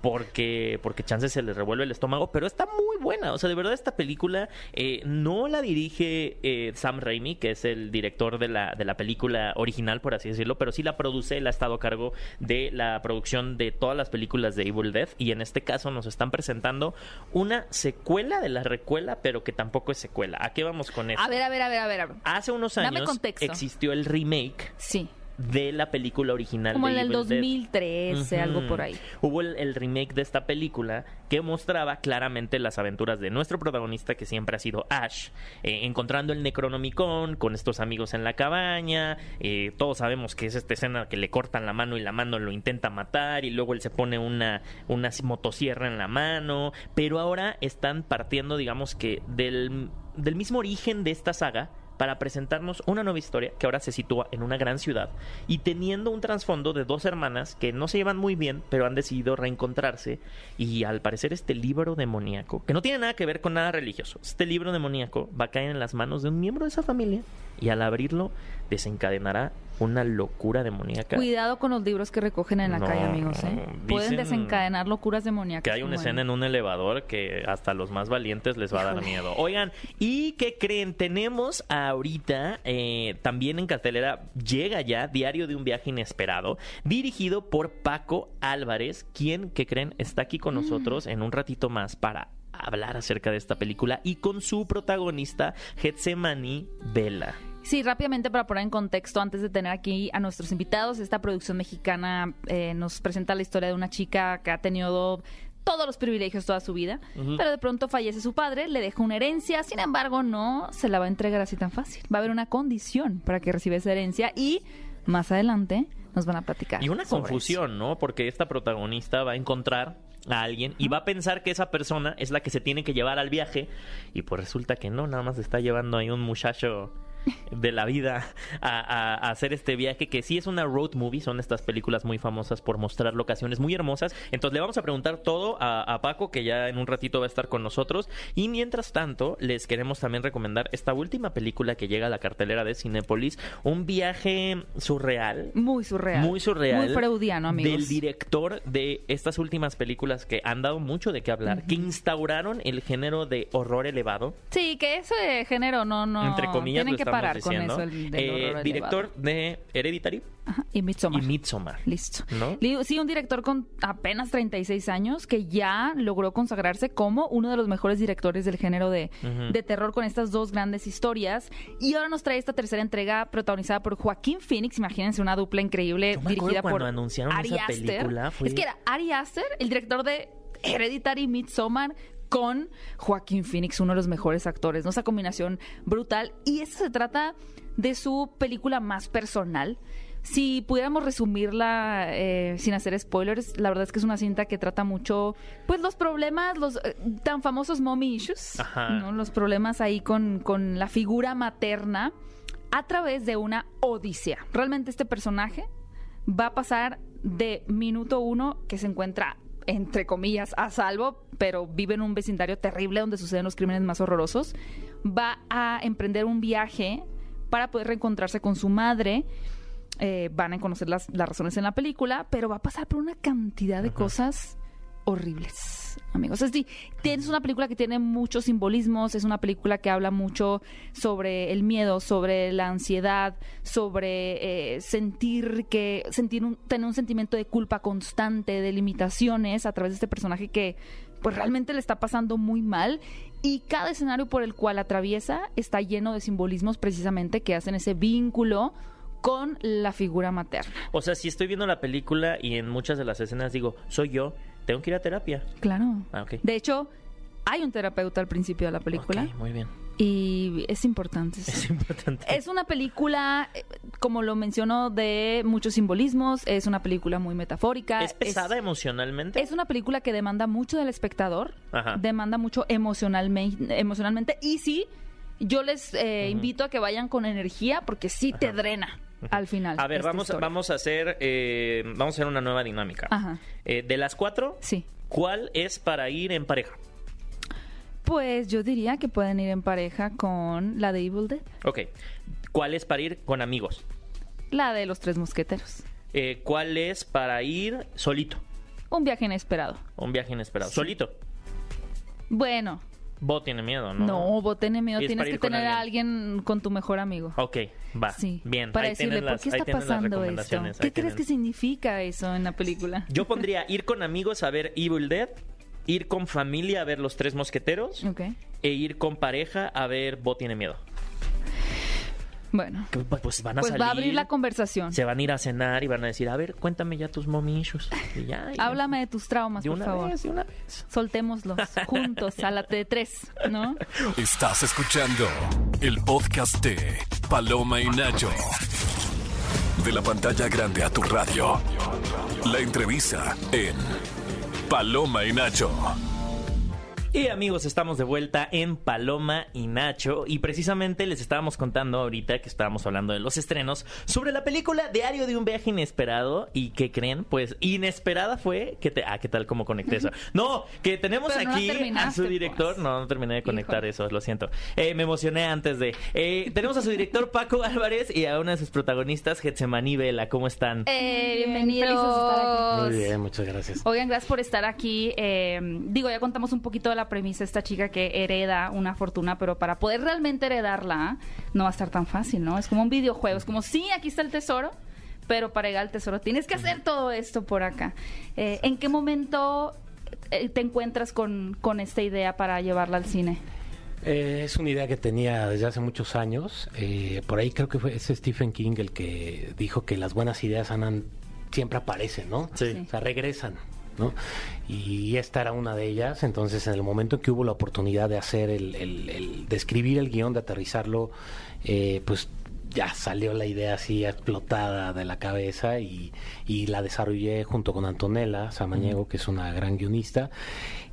B: Porque, porque chance se le revuelve el estómago, pero está muy buena. O sea, de verdad, esta película eh, no la dirige eh, Sam Raimi, que es el director de la, de la película original, por así decirlo, pero sí la produce, él ha estado a cargo de la producción de todas las películas de Evil Dead. Y en este caso nos están presentando una secuela de la recuela, pero que tampoco es secuela. ¿A qué vamos con esto?
A: A ver, a ver, a ver, a ver.
B: Hace unos
A: Dame
B: años
A: contexto.
B: existió el remake
A: Sí,
B: de la película original
A: como
B: de
A: en el
B: Evil Dead.
A: 2013,
B: Ujú.
A: algo por ahí.
B: Hubo el, el remake de esta película que mostraba claramente las aventuras de nuestro protagonista, que siempre ha sido Ash, eh, encontrando el Necronomicon con estos amigos en la cabaña. eh, todos sabemos que es esta escena que le cortan la mano y la mano lo intenta matar, y luego él se pone una, una motosierra en la mano. Pero ahora están partiendo, digamos que, del, del mismo origen de esta saga para presentarnos una nueva historia que ahora se sitúa en una gran ciudad y teniendo un trasfondo de dos hermanas que no se llevan muy bien, pero han decidido reencontrarse y al parecer este libro demoníaco, que no tiene nada que ver con nada religioso, este libro demoníaco va a caer en las manos de un miembro de esa familia y al abrirlo desencadenará una locura demoníaca.
A: Cuidado con los libros que recogen en la
B: No,
A: calle, amigos. ¿eh? Pueden desencadenar locuras demoníacas.
B: Que hay una escena en un elevador que hasta los más valientes les va a dar miedo. Oigan, ¿y qué creen? Tenemos ahorita eh, también en cartelera, llega ya Diario de un viaje inesperado, dirigido por Paco Álvarez, quien, ¿qué creen? Está aquí con nosotros en un ratito más para hablar acerca de esta película y con su protagonista, Getsemani Vela.
A: Sí, rápidamente para poner en contexto, antes de tener aquí a nuestros invitados, esta producción mexicana eh, nos presenta la historia de una chica que ha tenido todos los privilegios toda su vida, pero de pronto fallece su padre, le deja una herencia, sin embargo no se la va a entregar así tan fácil. Va a haber una condición para que reciba esa herencia y más adelante nos van a platicar.
B: Y una confusión, ¿no? Porque esta protagonista va a encontrar a alguien y va a pensar que esa persona es la que se tiene que llevar al viaje y pues resulta que no, nada más está llevando ahí un muchacho de la vida a, a- a hacer este viaje que sí es una road movie, son estas películas muy famosas por mostrar locaciones muy hermosas. Entonces le vamos a preguntar todo a, a Paco que ya en un ratito va a estar con nosotros y mientras tanto les queremos también recomendar esta última película que llega a la cartelera de Cinépolis, un viaje surreal
A: Muy surreal.
B: muy surreal.
A: Muy freudiano, amigos.
B: Del director de estas últimas películas que han dado mucho de qué hablar, que instauraron el género de horror elevado.
A: Sí, que ese género no, no.
B: entre comillas,
A: Tienen
B: lo
A: que
B: estamos
A: parar
B: diciendo.
A: con eso. El, del
B: Eh, director de Hereditary
A: Ajá, y Midsommar.
B: y Midsommar.
A: Listo.
B: ¿No?
A: Sí, un director con apenas 36 años que ya logró consagrarse como uno de los mejores directores del género de, de terror con estas dos grandes historias. Y ahora nos trae esta tercera entrega protagonizada por Joaquín Phoenix. Imagínense una dupla increíble
B: Yo me
A: dirigida
B: cuando
A: por
B: anunciaron
A: Ari
B: esa
A: Aster.
B: película, fue-
A: Es que era Ari Aster, el director de Hereditary Midsommar con Joaquín Phoenix, uno de los mejores actores, ¿no? Esa combinación brutal. Y esto se trata de su película más personal. Si pudiéramos resumirla eh, sin hacer spoilers, la verdad es que es una cinta que trata mucho, pues los problemas, los eh, tan famosos mommy issues. ¿no? los problemas ahí con, con la figura materna a través de una odisea. Realmente este personaje va a pasar de minuto uno que se encuentra entre comillas a salvo, pero vive en un vecindario terrible donde suceden los crímenes más horrorosos, va a emprender un viaje para poder reencontrarse con su madre. Eh, van a conocer las, las razones en la película, pero va a pasar por una cantidad de cosas horribles, amigos. Es decir, tienes una película que tiene muchos simbolismos, es una película que habla mucho sobre el miedo, sobre la ansiedad, sobre eh, sentir que sentir un, tener un sentimiento de culpa constante, de limitaciones a través de este personaje que pues realmente le está pasando muy mal y cada escenario por el cual atraviesa está lleno de simbolismos precisamente que hacen ese vínculo con la figura materna.
B: O sea, si estoy viendo la película y en muchas de las escenas digo, soy yo, tengo que ir a terapia.
A: Claro.
B: Ah.
A: De hecho, Hay un terapeuta al principio de la película
B: Ok, muy bien.
A: y es importante.
B: Es importante.
A: Es una película, eh, como lo mencionó, de muchos simbolismos. Es una película muy metafórica.
B: ¿Es pesada emocionalmente?
A: Es una película que demanda mucho del espectador,
B: Ajá.
A: demanda mucho emocionalmente, emocionalmente y sí, yo les eh, invito a que vayan con energía porque sí te drena al final.
B: A ver, vamos,
A: historia.
B: vamos a hacer eh, vamos a hacer una nueva dinámica.
A: Ajá.
B: Eh, de las cuatro,
A: Sí.
B: ¿cuál es para ir en pareja?
A: Pues yo diría que pueden ir en pareja con la de Evil Dead,
B: Ok. ¿Cuál es para ir con amigos?
A: la de los tres mosqueteros.
B: Eh, ¿Cuál es para ir solito?
A: Un viaje inesperado.
B: Un viaje inesperado. Solito.
A: Bueno,
B: Bo tiene miedo, ¿no?
A: no, vos tenés miedo, tienes que tener a alguien con tu mejor amigo.
B: Ok, va.
A: Sí,
B: Bien.
A: para
B: ahí
A: decirle, ¿por qué está pasando esto? ¿Qué crees que significa eso en la película?
B: Yo <laughs> pondría ir con amigos a ver Evil Dead, ir con familia a ver Los Tres Mosqueteros
A: Ok,
B: e ir con pareja a ver Bo tiene miedo.
A: Bueno.
B: Que, Pues van a
A: Pues
B: salir.
A: va a abrir la conversación.
B: Se van a ir a cenar y van a decir, a ver, cuéntame ya tus mommy issues. Y ya, y-
A: Háblame de tus traumas,
B: de
A: por
B: una
A: favor.
B: vez, de una vez.
A: Soltémoslos <laughs> juntos a la de tres, ¿no?
C: Estás escuchando el podcast de Paloma y Nacho. De la pantalla grande a tu radio. La entrevista en Paloma y Nacho.
B: Y amigos, estamos de vuelta en Paloma y Nacho y precisamente les estábamos contando ahorita que estábamos hablando de los estrenos sobre la película Diario de un viaje inesperado y ¿qué creen? Pues inesperada fue que te... Ah, ¿qué tal cómo conecté eso? <laughs> No, que tenemos
A: Pero no la
B: aquí a su director...
A: pues.
B: No, no terminé de conectar
A: Híjole.
B: eso, lo siento. Eh, me emocioné antes de... Eh, tenemos a su director <laughs> Paco Álvarez y a una de sus protagonistas, Getsemani Vela. ¿Cómo están?
A: Eh,
D: Bien, felices de estar
A: bienvenidos.
E: Muy bien, muchas gracias.
A: Oigan, gracias por estar aquí. Eh, digo, ya contamos un poquito de la premisa de esta chica que hereda una fortuna, pero para poder realmente heredarla no va a estar tan fácil, ¿no? Es como un videojuego, es como, sí, aquí está el tesoro, pero para llegar al tesoro tienes que hacer todo esto por acá. Eh, ¿En qué momento eh, te encuentras con, con esta idea para llevarla al cine?
E: Eh, es una idea que tenía desde hace muchos años. Eh, por ahí creo que fue ese Stephen King el que dijo que las buenas ideas andan, siempre aparecen, ¿no?
B: Sí.
E: O sea, regresan, ¿no? Y esta era una de ellas. Entonces, en el momento en que hubo la oportunidad de hacer el, el- el- de escribir el guion, de aterrizarlo, eh, pues ya salió la idea así explotada de la cabeza y, y la desarrollé junto con Antonella Samaniego, que es una gran guionista,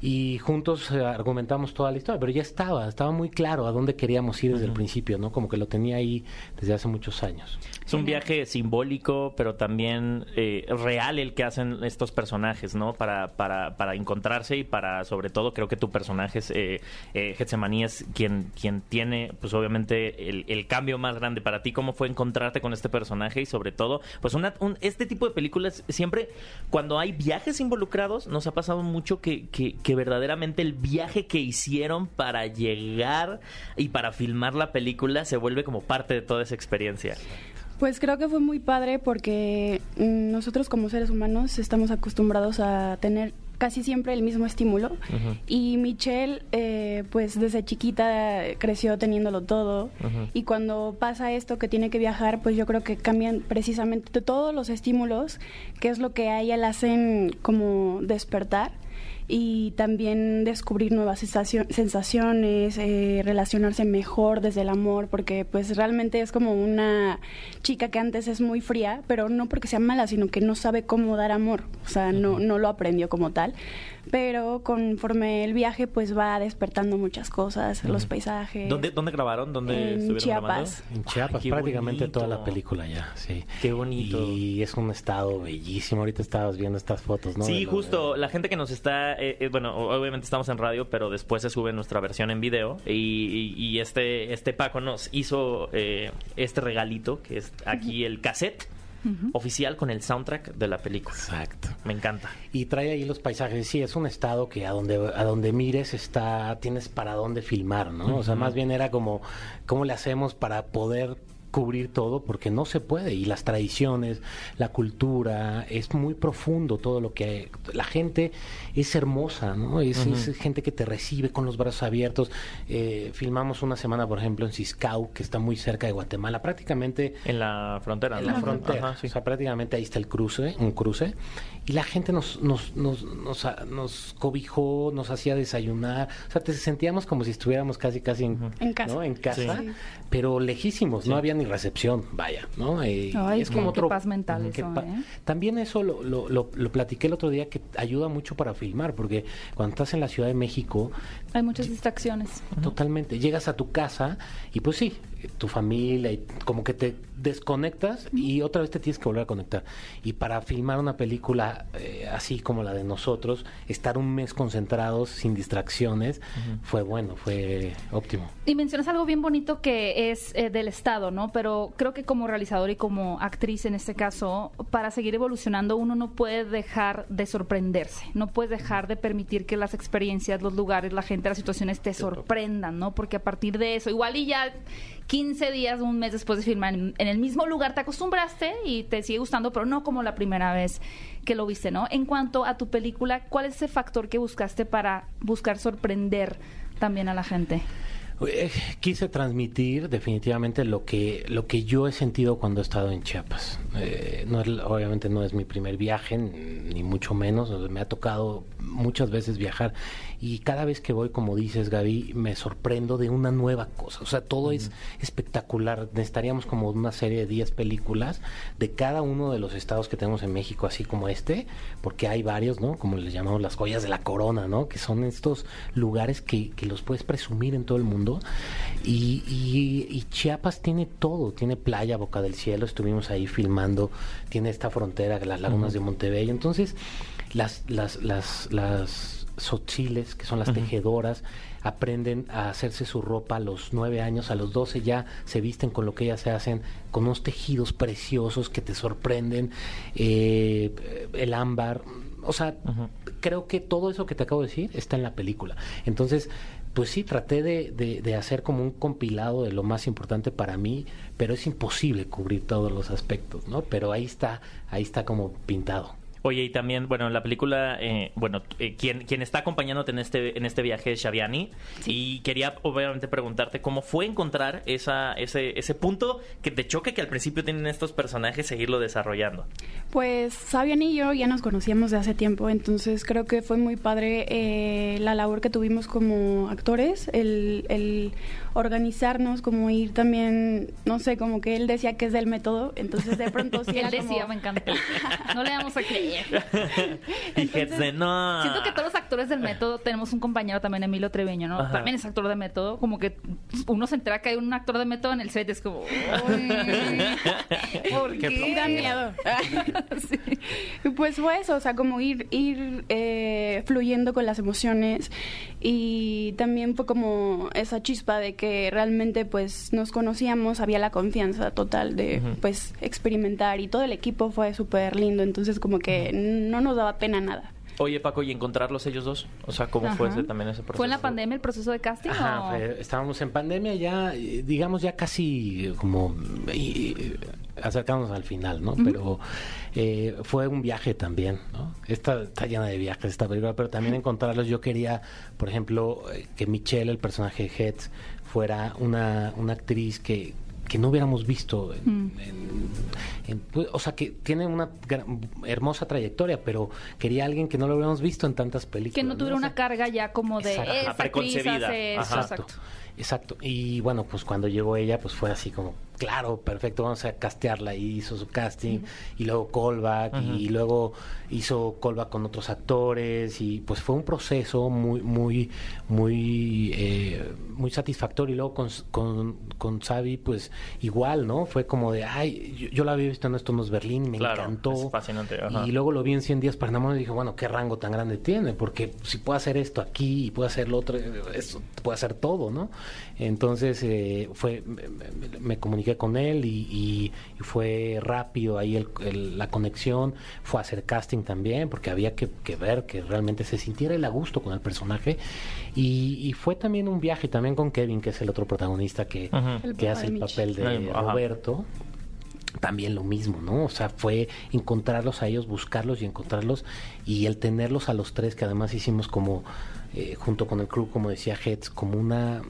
E: y juntos eh, argumentamos toda la historia, pero ya estaba, estaba muy claro a dónde queríamos ir desde el principio, ¿no? Como que lo tenía ahí desde hace muchos años.
B: Es un viaje simbólico, pero también eh, real el que hacen estos personajes, ¿no? Para, para, para encontrarse y para, sobre todo, creo que tu personaje es, eh, eh, Getsemaní es quien, quien tiene, pues obviamente, el, el cambio más grande para ti. ¿Cómo fue encontrarte con este personaje? Y sobre todo, pues este tipo de películas, siempre cuando hay viajes involucrados, nos ha pasado mucho que, que, que verdaderamente el viaje que hicieron para llegar y para filmar la película se vuelve como parte de toda esa experiencia.
D: Pues creo que fue muy padre porque mm, nosotros como seres humanos estamos acostumbrados a tener casi siempre el mismo estímulo. Y Michelle eh, pues desde chiquita creció teniéndolo todo. Y cuando pasa esto que tiene que viajar pues yo creo que cambian precisamente todos los estímulos que es lo que a ella le hacen como despertar y también descubrir nuevas sensacio- sensaciones, eh, relacionarse mejor desde el amor, porque pues realmente es como una chica que antes es muy fría, pero no porque sea mala, sino que no sabe cómo dar amor, o sea, no, no lo aprendió como tal, pero conforme el viaje pues va despertando muchas cosas, los paisajes.
B: ¿Dónde, ¿Dónde grabaron? ¿Dónde
D: En
B: estuvieron
D: Chiapas.
B: grabando?
E: En Chiapas,
B: Ay,
E: prácticamente
B: bonito.
E: toda la película ya, sí.
B: Qué bonito.
E: Y es un estado bellísimo. Ahorita estabas viendo estas fotos, ¿no?
B: Sí,
E: De
B: justo. La gente que nos está, eh, eh, bueno, obviamente estamos en radio, pero después se sube nuestra versión en video y, y- y este, este Paco nos hizo eh, este regalito que es aquí el cassette oficial con el soundtrack de la película.
E: Exacto.
B: Me encanta.
E: Y trae ahí los paisajes. Sí, es un estado que a donde a donde mires está tienes para dónde filmar, ¿no? O sea, más bien era como cómo le hacemos para poder cubrir todo porque no se puede y las tradiciones, la cultura, es muy profundo todo lo que la gente es hermosa, ¿no? Es, es gente que te recibe con los brazos abiertos. Eh, filmamos una semana, por ejemplo, en Ciscau, que está muy cerca de Guatemala, prácticamente
B: En la frontera,
E: en
B: ¿no?
E: la frontera.
B: Ajá, sí.
E: O sea, prácticamente ahí está el cruce, un cruce. Y la gente nos, nos, nos, nos, nos cobijó, nos hacía desayunar. O sea, te sentíamos como si estuviéramos casi, casi en,
D: En casa.
E: ¿no? En casa,
D: Sí.
E: pero lejísimos. No había ni recepción, vaya, ¿no? Eh,
A: Ay,
E: es como
A: qué
E: otro...
A: paz mental
E: Qué
A: eso,
E: pa-
A: ¿eh?
E: También eso lo, lo, lo, lo platiqué el otro día que ayuda mucho para filmar, porque cuando estás en la Ciudad de México,
A: Hay muchas distracciones.
E: Totalmente. Llegas a tu casa y pues sí, tu familia y como que te desconectas y otra vez te tienes que volver a conectar. Y para filmar una película eh, así como la de nosotros, estar un mes concentrados sin distracciones fue bueno, fue óptimo.
A: Y mencionas algo bien bonito que es eh, del Estado, ¿no? Pero creo que como realizador y como actriz en este caso, para seguir evolucionando uno no puede dejar de sorprenderse, no puedes dejar de permitir que las experiencias, los lugares, la gente, las situaciones te sorprendan, ¿no? Porque a partir de eso, igual y ya 15 días, un mes después de filmar en, en el mismo lugar, te acostumbraste y te sigue gustando, pero no como la primera vez que lo viste, ¿no? En cuanto a tu película, ¿cuál es ese factor que buscaste para buscar sorprender también a la gente?
E: Eh, Quise transmitir definitivamente lo que lo que yo he sentido cuando he estado en Chiapas. Eh, no es- obviamente no es mi primer viaje, ni mucho menos. Me ha tocado muchas veces viajar y cada vez que voy, como dices Gaby, me sorprendo de una nueva cosa. O sea, todo es espectacular. Necesitaríamos como una serie de 10 películas de cada uno de los estados que tenemos en México, así como este, porque hay varios, ¿no? Como les llamamos las joyas de la corona, ¿no? Que son estos lugares que, que los puedes presumir en todo el mundo. Y, y- y Chiapas tiene todo, tiene playa, Boca del Cielo, estuvimos ahí filmando, tiene esta frontera, las lagunas de Montebello. Entonces, las, las, las, las sotziles, que son las tejedoras, aprenden a hacerse su ropa a los nueve años, a los doce ya se visten con lo que ellas se hacen, con unos tejidos preciosos que te sorprenden, eh, el ámbar, o sea, creo que todo eso que te acabo de decir está en la película. Entonces, pues sí, traté de, de- de hacer como un compilado de lo más importante para mí, pero es imposible cubrir todos los aspectos, ¿no? Pero ahí está, ahí está como pintado.
B: Oye, y también, bueno, en la película, eh, bueno, eh, quien, quien está acompañándote en este, en este viaje es Shaviani. Y quería, obviamente, preguntarte cómo fue encontrar esa, ese, ese punto que te choque que al principio tienen estos personajes, seguirlo desarrollando.
D: Pues Sabian y yo ya nos conocíamos de hace tiempo, entonces creo que fue muy padre eh, la labor que tuvimos como actores, el, el organizarnos, como ir también, no sé, como que él decía que es del método, entonces de pronto sí <laughs>
A: Él
D: era
A: decía,
D: como-
A: me encanta. <laughs> No le vamos a creer. <laughs>
B: de no.
A: Siento que todos los actores del método, tenemos un compañero también, Emilio Treveño, ¿no?
B: Ajá.
A: También es actor de método, como que uno se entera que hay un actor de método en el set, es como, "Uy, <laughs> ¿por
B: Qué
A: qué?
D: Da miedo. <laughs>
A: Sí.
D: Pues fue eso, o sea, como ir, ir eh, fluyendo con las emociones y también fue como esa chispa de que realmente pues nos conocíamos, había la confianza total de pues experimentar y todo el equipo fue súper lindo, entonces como que no nos daba pena nada.
B: Oye, Paco, ¿y encontrarlos ellos dos? O sea, ¿cómo fue ese, también ese proceso?
A: ¿Fue en la pandemia el proceso de casting
E: Ajá,
A: o...?
E: fue- estábamos en pandemia ya, eh, digamos ya casi como eh, acercándonos al final, ¿no? Pero eh, fue un viaje también, ¿no? Esta está llena de viajes esta película, pero también encontrarlos. Yo quería, por ejemplo, que Michelle, el personaje de Heads, fuera una, una actriz que que no hubiéramos visto en- en- en- pues, o sea que tiene una gran- hermosa trayectoria pero quería alguien que no lo hubiéramos visto en tantas películas
A: Que no tuviera
E: O sea,
A: una carga ya como de
E: Exacto.
A: esa
B: preconcebida.
A: hace eso",
B: Ajá.
A: exacto.
E: Exacto. Y bueno, pues cuando llegó ella, pues fue así como, claro, perfecto, vamos a castearla. Y hizo su casting, y luego callback, y luego hizo callback con otros actores. Y pues fue un proceso muy, muy, muy, eh, muy satisfactorio. Y luego con, con, con Xavi, pues igual, ¿no? Fue como de, ay, yo, yo la había visto en Esto no es Berlín, y me
B: Claro,
E: encantó.
B: es fascinante.
E: Y luego lo vi en 100 días para enamorar y dije, bueno, qué rango tan grande tiene, porque si puedo hacer esto aquí y puedo hacer lo otro, eso puede hacer todo, ¿no? Entonces eh, fue, me, comuniqué con él y, y- y fue rápido ahí el- el- la conexión, fue a hacer casting también, porque había que, que ver que realmente se sintiera él a gusto con el personaje. Y, y fue también un viaje también con Kevin, que es el otro protagonista que.
D: El
E: que hace el papel de
B: Ay, ajá.
E: Roberto también lo mismo, ¿no? O sea, fue encontrarlos a ellos, buscarlos y encontrarlos y el tenerlos a los tres, que además hicimos como, eh, junto con el crew, como decía Heads, como una...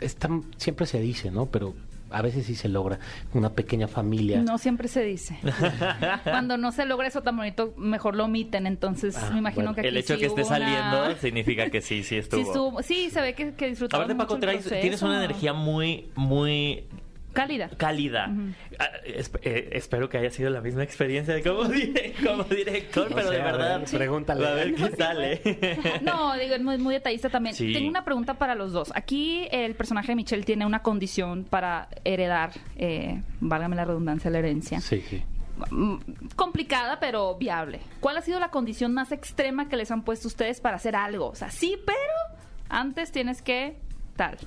E: está- siempre se dice, ¿no? Pero a veces sí se logra, una pequeña familia.
A: No siempre se dice. <laughs> Cuando no se logra eso tan bonito, mejor lo omiten. Entonces,
E: Ah,
A: me imagino
E: bueno.
A: que aquí
B: El hecho de
A: sí
B: que esté
A: una-
B: saliendo significa que sí, sí <laughs> estuvo.
A: Sí, estuvo- sí, se ve que, que disfrutaron
B: Aparte, Paco,
A: mucho el
B: traes- tienes una energía muy, muy
A: Cálida.
B: cálida. Ah, esp- eh, espero que haya sido la misma experiencia de como, <laughs> dire- como director, pero de
E: a ver,
B: verdad.
E: pregúntale.
B: A ver qué <laughs> sale. <laughs>
A: No, digo, es muy, muy detallista también.
B: Sí.
A: Tengo una pregunta para los dos. Aquí el personaje de Michelle tiene una condición para heredar, eh, válgame la redundancia, la herencia.
E: Sí, sí.
A: Mm, Complicada, pero viable. ¿Cuál ha sido la condición más extrema que les han puesto ustedes para hacer algo? O sea, sí, pero antes tienes que tal.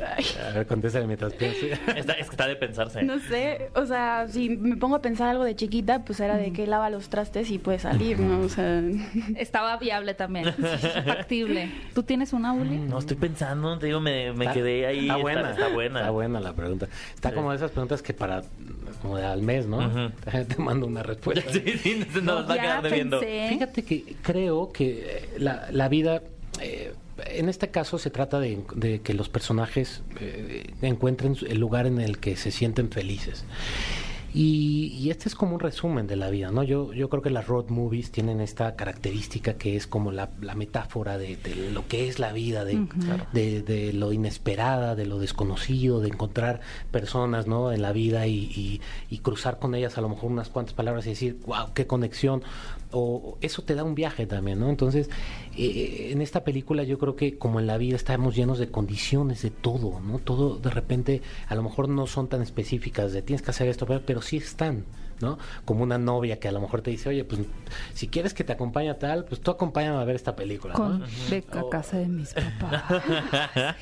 E: A ver, contéstale mientras pienso.
B: Está, es que está de pensarse.
D: No sé, o sea, si me pongo a pensar algo de chiquita, pues era de que lava los trastes y puede salir, ¿no? O sea,
A: Estaba viable también, factible. ¿Tú tienes una, Uli?
B: No, estoy pensando, te digo, me, me
E: Está-
B: quedé ahí.
E: Está buena.
B: Está, buena.
E: Está buena la pregunta. Está
B: Sí.
E: como de esas preguntas que para, como de al mes, ¿no? Te mando una respuesta.
B: Sí, sí, no, nos va a
A: Ya
B: quedar debiendo.
A: pensé.
E: Fíjate que creo que eh, la, la vida, eh, en este caso se trata de, de que los personajes eh, encuentren el lugar en el que se sienten felices. Y, y este es como un resumen de la vida, ¿no? Yo, yo creo que las road movies tienen esta característica que es como la, la metáfora de, de lo que es la vida, de, de, de lo inesperada, de lo desconocido, de encontrar personas, ¿no? En la vida y, y- y cruzar con ellas a lo mejor unas cuantas palabras y decir, wow, qué conexión. O eso te da un viaje también, ¿no? Entonces, eh, en esta película yo creo que como en la vida estamos llenos de condiciones, de todo, ¿no? Todo de repente a lo mejor no son tan específicas de tienes que hacer esto, pero, pero sí están, ¿no? Como una novia que a lo mejor te dice, oye, pues si quieres que te acompañe a tal, pues tú acompáñame a ver esta película,
A: Con
E: ¿no?
A: ve a casa de mis papás.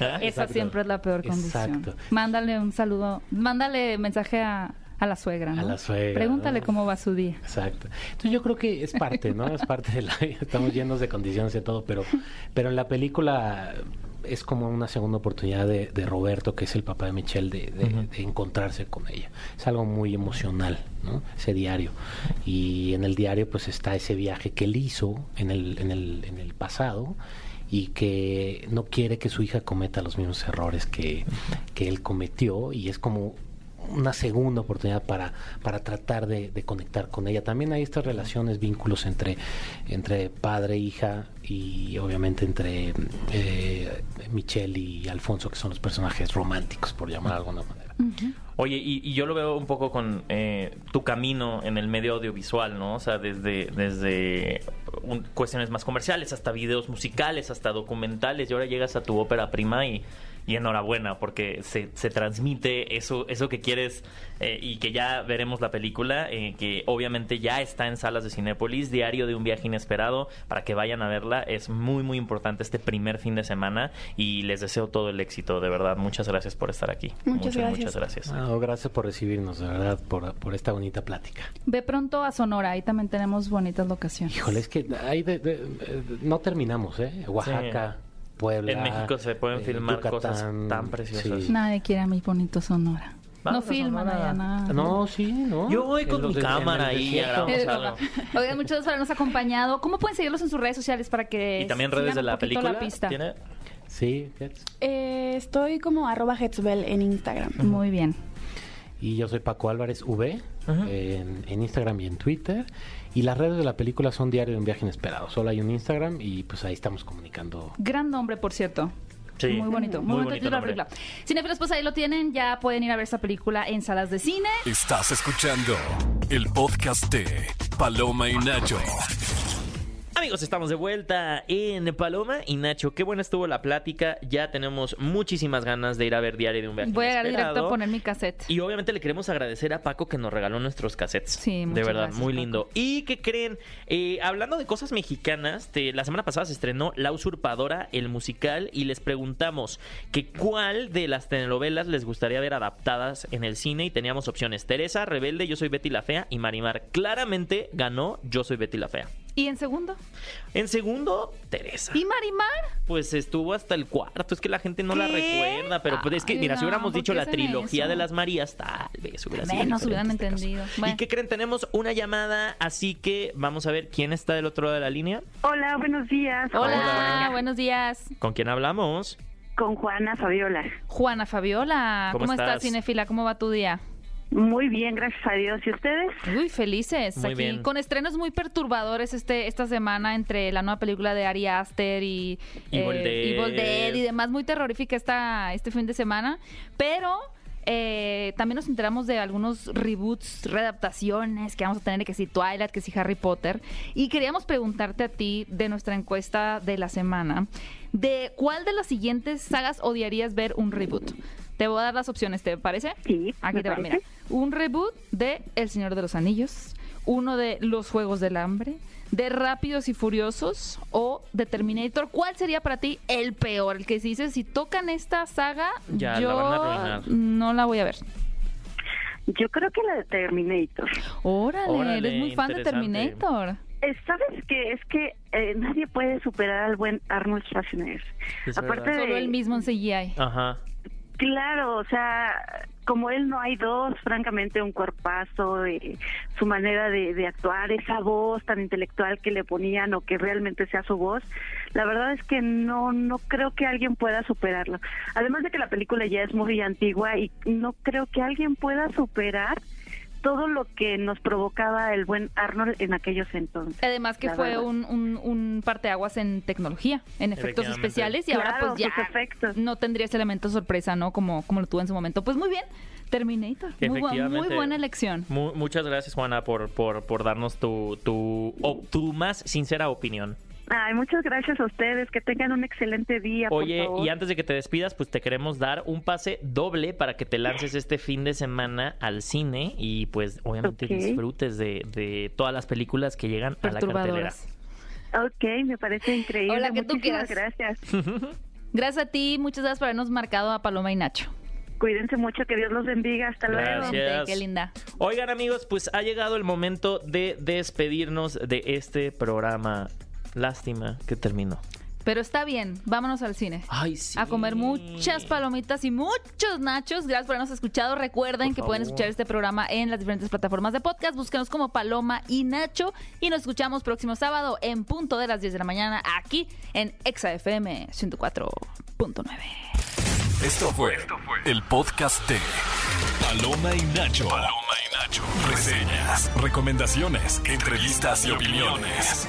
A: <laughs> Esa siempre es la peor condición.
E: Exacto.
A: Mándale un saludo, mándale mensaje a, a la suegra, ¿no?
E: A la suegra,
A: Pregúntale
E: ¿no?
A: cómo va su día.
E: Exacto. Entonces yo creo que es parte, ¿no? Es parte de la vida. Estamos llenos de condiciones y todo, pero, pero en la película es como una segunda oportunidad de, de Roberto, que es el papá de Michelle, de, de- de encontrarse con ella. Es algo muy emocional, ¿no? Ese diario. Y en el diario pues está ese viaje que él hizo en el, en el, en el pasado y que no quiere que su hija cometa los mismos errores que, que él cometió y es como una segunda oportunidad para, para tratar de, de conectar con ella. También hay estas relaciones, vínculos entre, entre padre, hija y obviamente entre eh, Michelle y Alfonso, que son los personajes románticos, por llamar de alguna manera.
B: Oye, y, y yo lo veo un poco con eh, tu camino en el medio audiovisual, ¿no? O sea, desde, desde un- cuestiones más comerciales hasta videos musicales, hasta documentales, y ahora llegas a tu ópera prima y, y enhorabuena, porque se, se transmite eso, eso que quieres eh, y que ya veremos la película, eh, que obviamente ya está en salas de Cinépolis, Diario de un viaje inesperado, para que vayan a verla. Es muy, muy importante este primer fin de semana y les deseo todo el éxito, de verdad. Muchas gracias por estar aquí.
D: Muchas gracias.
B: Muchas gracias.
E: Ah, gracias por recibirnos, de verdad, por, por esta bonita plática.
A: Ve pronto a Sonora, ahí también tenemos bonitas locaciones.
E: Híjole, es que hay de- de- no terminamos, ¿eh? Oaxaca, Puebla.
B: En México se pueden
E: eh,
B: filmar cosas tan preciosas.
E: sí.
A: Nadie quiere a mi bonito Sonora.
B: Vamos
A: no filman allá nada.
E: No, sí, ¿no?
B: Yo voy con mi cámara ahí,
A: Eh. Oigan, muchas gracias por habernos acompañado. ¿Cómo pueden seguirlos en sus redes sociales para que
B: Y también redes de la película.
A: La pista?
B: ¿Tiene?
E: Sí,
D: eh, estoy como arroba Hetzbel en Instagram.
A: Muy bien.
E: Y yo soy Paco Álvarez V en, en Instagram y en Twitter. Y las redes de la película son Diario de un Viaje Inesperado. Solo hay un Instagram y pues ahí estamos comunicando.
A: Gran nombre, por cierto.
B: Sí.
A: Muy bonito, muy,
B: Muy
A: bonito la película. Cinefilos, pues ahí lo tienen. Ya pueden ir a ver esta película en salas de cine.
C: Estás escuchando el podcast de Paloma y Nacho.
B: Amigos, estamos de vuelta en Paloma y Nacho. Qué buena estuvo la plática. Ya tenemos muchísimas ganas de ir a ver Diario de un viaje
A: Voy a directo a poner mi cassette.
B: Y obviamente le queremos agradecer a Paco que nos regaló nuestros cassettes.
A: Sí,
B: De verdad,
A: gracias,
B: muy
A: Paco.
B: lindo. ¿Y qué creen? Eh, hablando de cosas mexicanas, te- la semana pasada se estrenó La Usurpadora, el musical, y les preguntamos que cuál de las telenovelas les gustaría ver adaptadas en el cine. Y teníamos opciones: Teresa, Rebelde, Yo soy Betty la Fea y Marimar. Claramente ganó Yo soy Betty la Fea.
A: ¿Y en segundo?
B: En segundo, Teresa.
A: ¿Y Marimar?
B: Pues estuvo hasta el cuarto. Es que la gente no la recuerda. Pero pues es que,
A: Ay,
B: mira, si hubiéramos
A: ¿por
B: dicho la trilogía
A: eso?
B: de las Marías, tal vez hubiera sido.
A: Menos hubieran
B: este
A: entendido. Bueno.
B: ¿Y qué creen? Tenemos una llamada, así que vamos a ver quién está del otro lado de la línea.
F: Hola, buenos días.
A: Hola,
B: Hola.
A: buenos días.
B: ¿Con quién hablamos?
F: Con Juana Fabiola.
A: Juana Fabiola,
B: ¿Cómo
A: ¿cómo, estás,
B: estás?
A: cinefila? ¿Cómo va tu día?
F: Muy bien, gracias a Dios. ¿Y ustedes?
A: Uy, felices.
B: Muy
A: aquí
B: bien.
A: con estrenos muy perturbadores este esta semana entre la nueva película de Ari Aster y
B: Evil
A: eh,
B: Dead.
A: Evil Dead y demás, muy terrorífica esta, este fin de semana. Pero eh, también nos enteramos de algunos reboots, readaptaciones que vamos a tener, que si Twilight, que si Harry Potter. Y queríamos preguntarte a ti de nuestra encuesta de la semana, de cuál de las siguientes sagas odiarías ver un reboot. Te voy a dar las opciones, ¿te parece?
F: Sí,
A: Aquí
F: me
A: te va,
F: parece.
A: mira. Un reboot de El Señor de los Anillos, uno de Los Juegos del Hambre, de Rápidos y Furiosos o de Terminator. ¿Cuál sería para ti el peor? El que si dices, si tocan esta saga,
B: Ya,
A: yo no la voy a ver.
F: Yo creo que la de Terminator.
A: Órale,
B: Órale,
A: eres muy fan de. Terminator.
F: Eh, ¿Sabes qué? Es que eh, nadie puede superar al buen Arnold Schwarzenegger.
B: Es
F: Aparte
B: verdad.
F: de...
A: Solo el mismo en CGI.
B: Ajá.
F: Claro, o sea, como él no hay dos, francamente, un cuerpazo, eh, su manera de, de actuar, esa voz tan intelectual que le ponían o que realmente sea su voz, la verdad es que no, no creo que alguien pueda superarlo. Además de que la película ya es muy antigua y no creo que alguien pueda superar todo lo que nos provocaba el buen Arnold en aquellos entonces.
A: Además que fue un, un, un parteaguas en tecnología, en efectos especiales y ahora pues ya
F: efectos.
A: no tendría ese elemento sorpresa, ¿no? Como, como lo tuvo en su momento. Pues muy bien, Terminator. Muy, bu- muy buena elección.
B: Mu- muchas gracias, Juana, por, por, por darnos tu, tu, tu más sincera opinión.
F: Ay, muchas gracias a ustedes, que tengan un excelente día. por
B: Oye,
F: favor.
B: y antes de que te despidas, pues te queremos dar un pase doble para que te lances este fin de semana al cine y pues obviamente disfrutes de, de todas las películas que llegan a la cartelera.
F: Ok, me parece increíble.
A: Hola, que tú quieras.
F: gracias. <laughs>
A: Gracias a ti, muchas gracias por habernos marcado a Paloma y Nacho.
F: Cuídense mucho, que Dios los bendiga. Hasta luego.
B: Gracias.
A: Igualmente, Qué linda.
B: Oigan amigos, pues ha llegado el momento de despedirnos de este programa. Lástima que terminó.
A: Pero está bien, vámonos al cine.
B: Ay, sí.
A: A comer muchas palomitas y muchos nachos. Gracias por habernos escuchado. Recuerden
B: Por
A: que pueden escuchar este programa en las diferentes plataformas de podcast. Búsquenos como Paloma y Nacho. Y nos escuchamos próximo sábado en punto de las 10 de la mañana aquí en ExaFM 104.9.
C: Esto fue el podcast de Paloma y Nacho. Paloma y Nacho. Reseñas, recomendaciones, entrevistas y opiniones.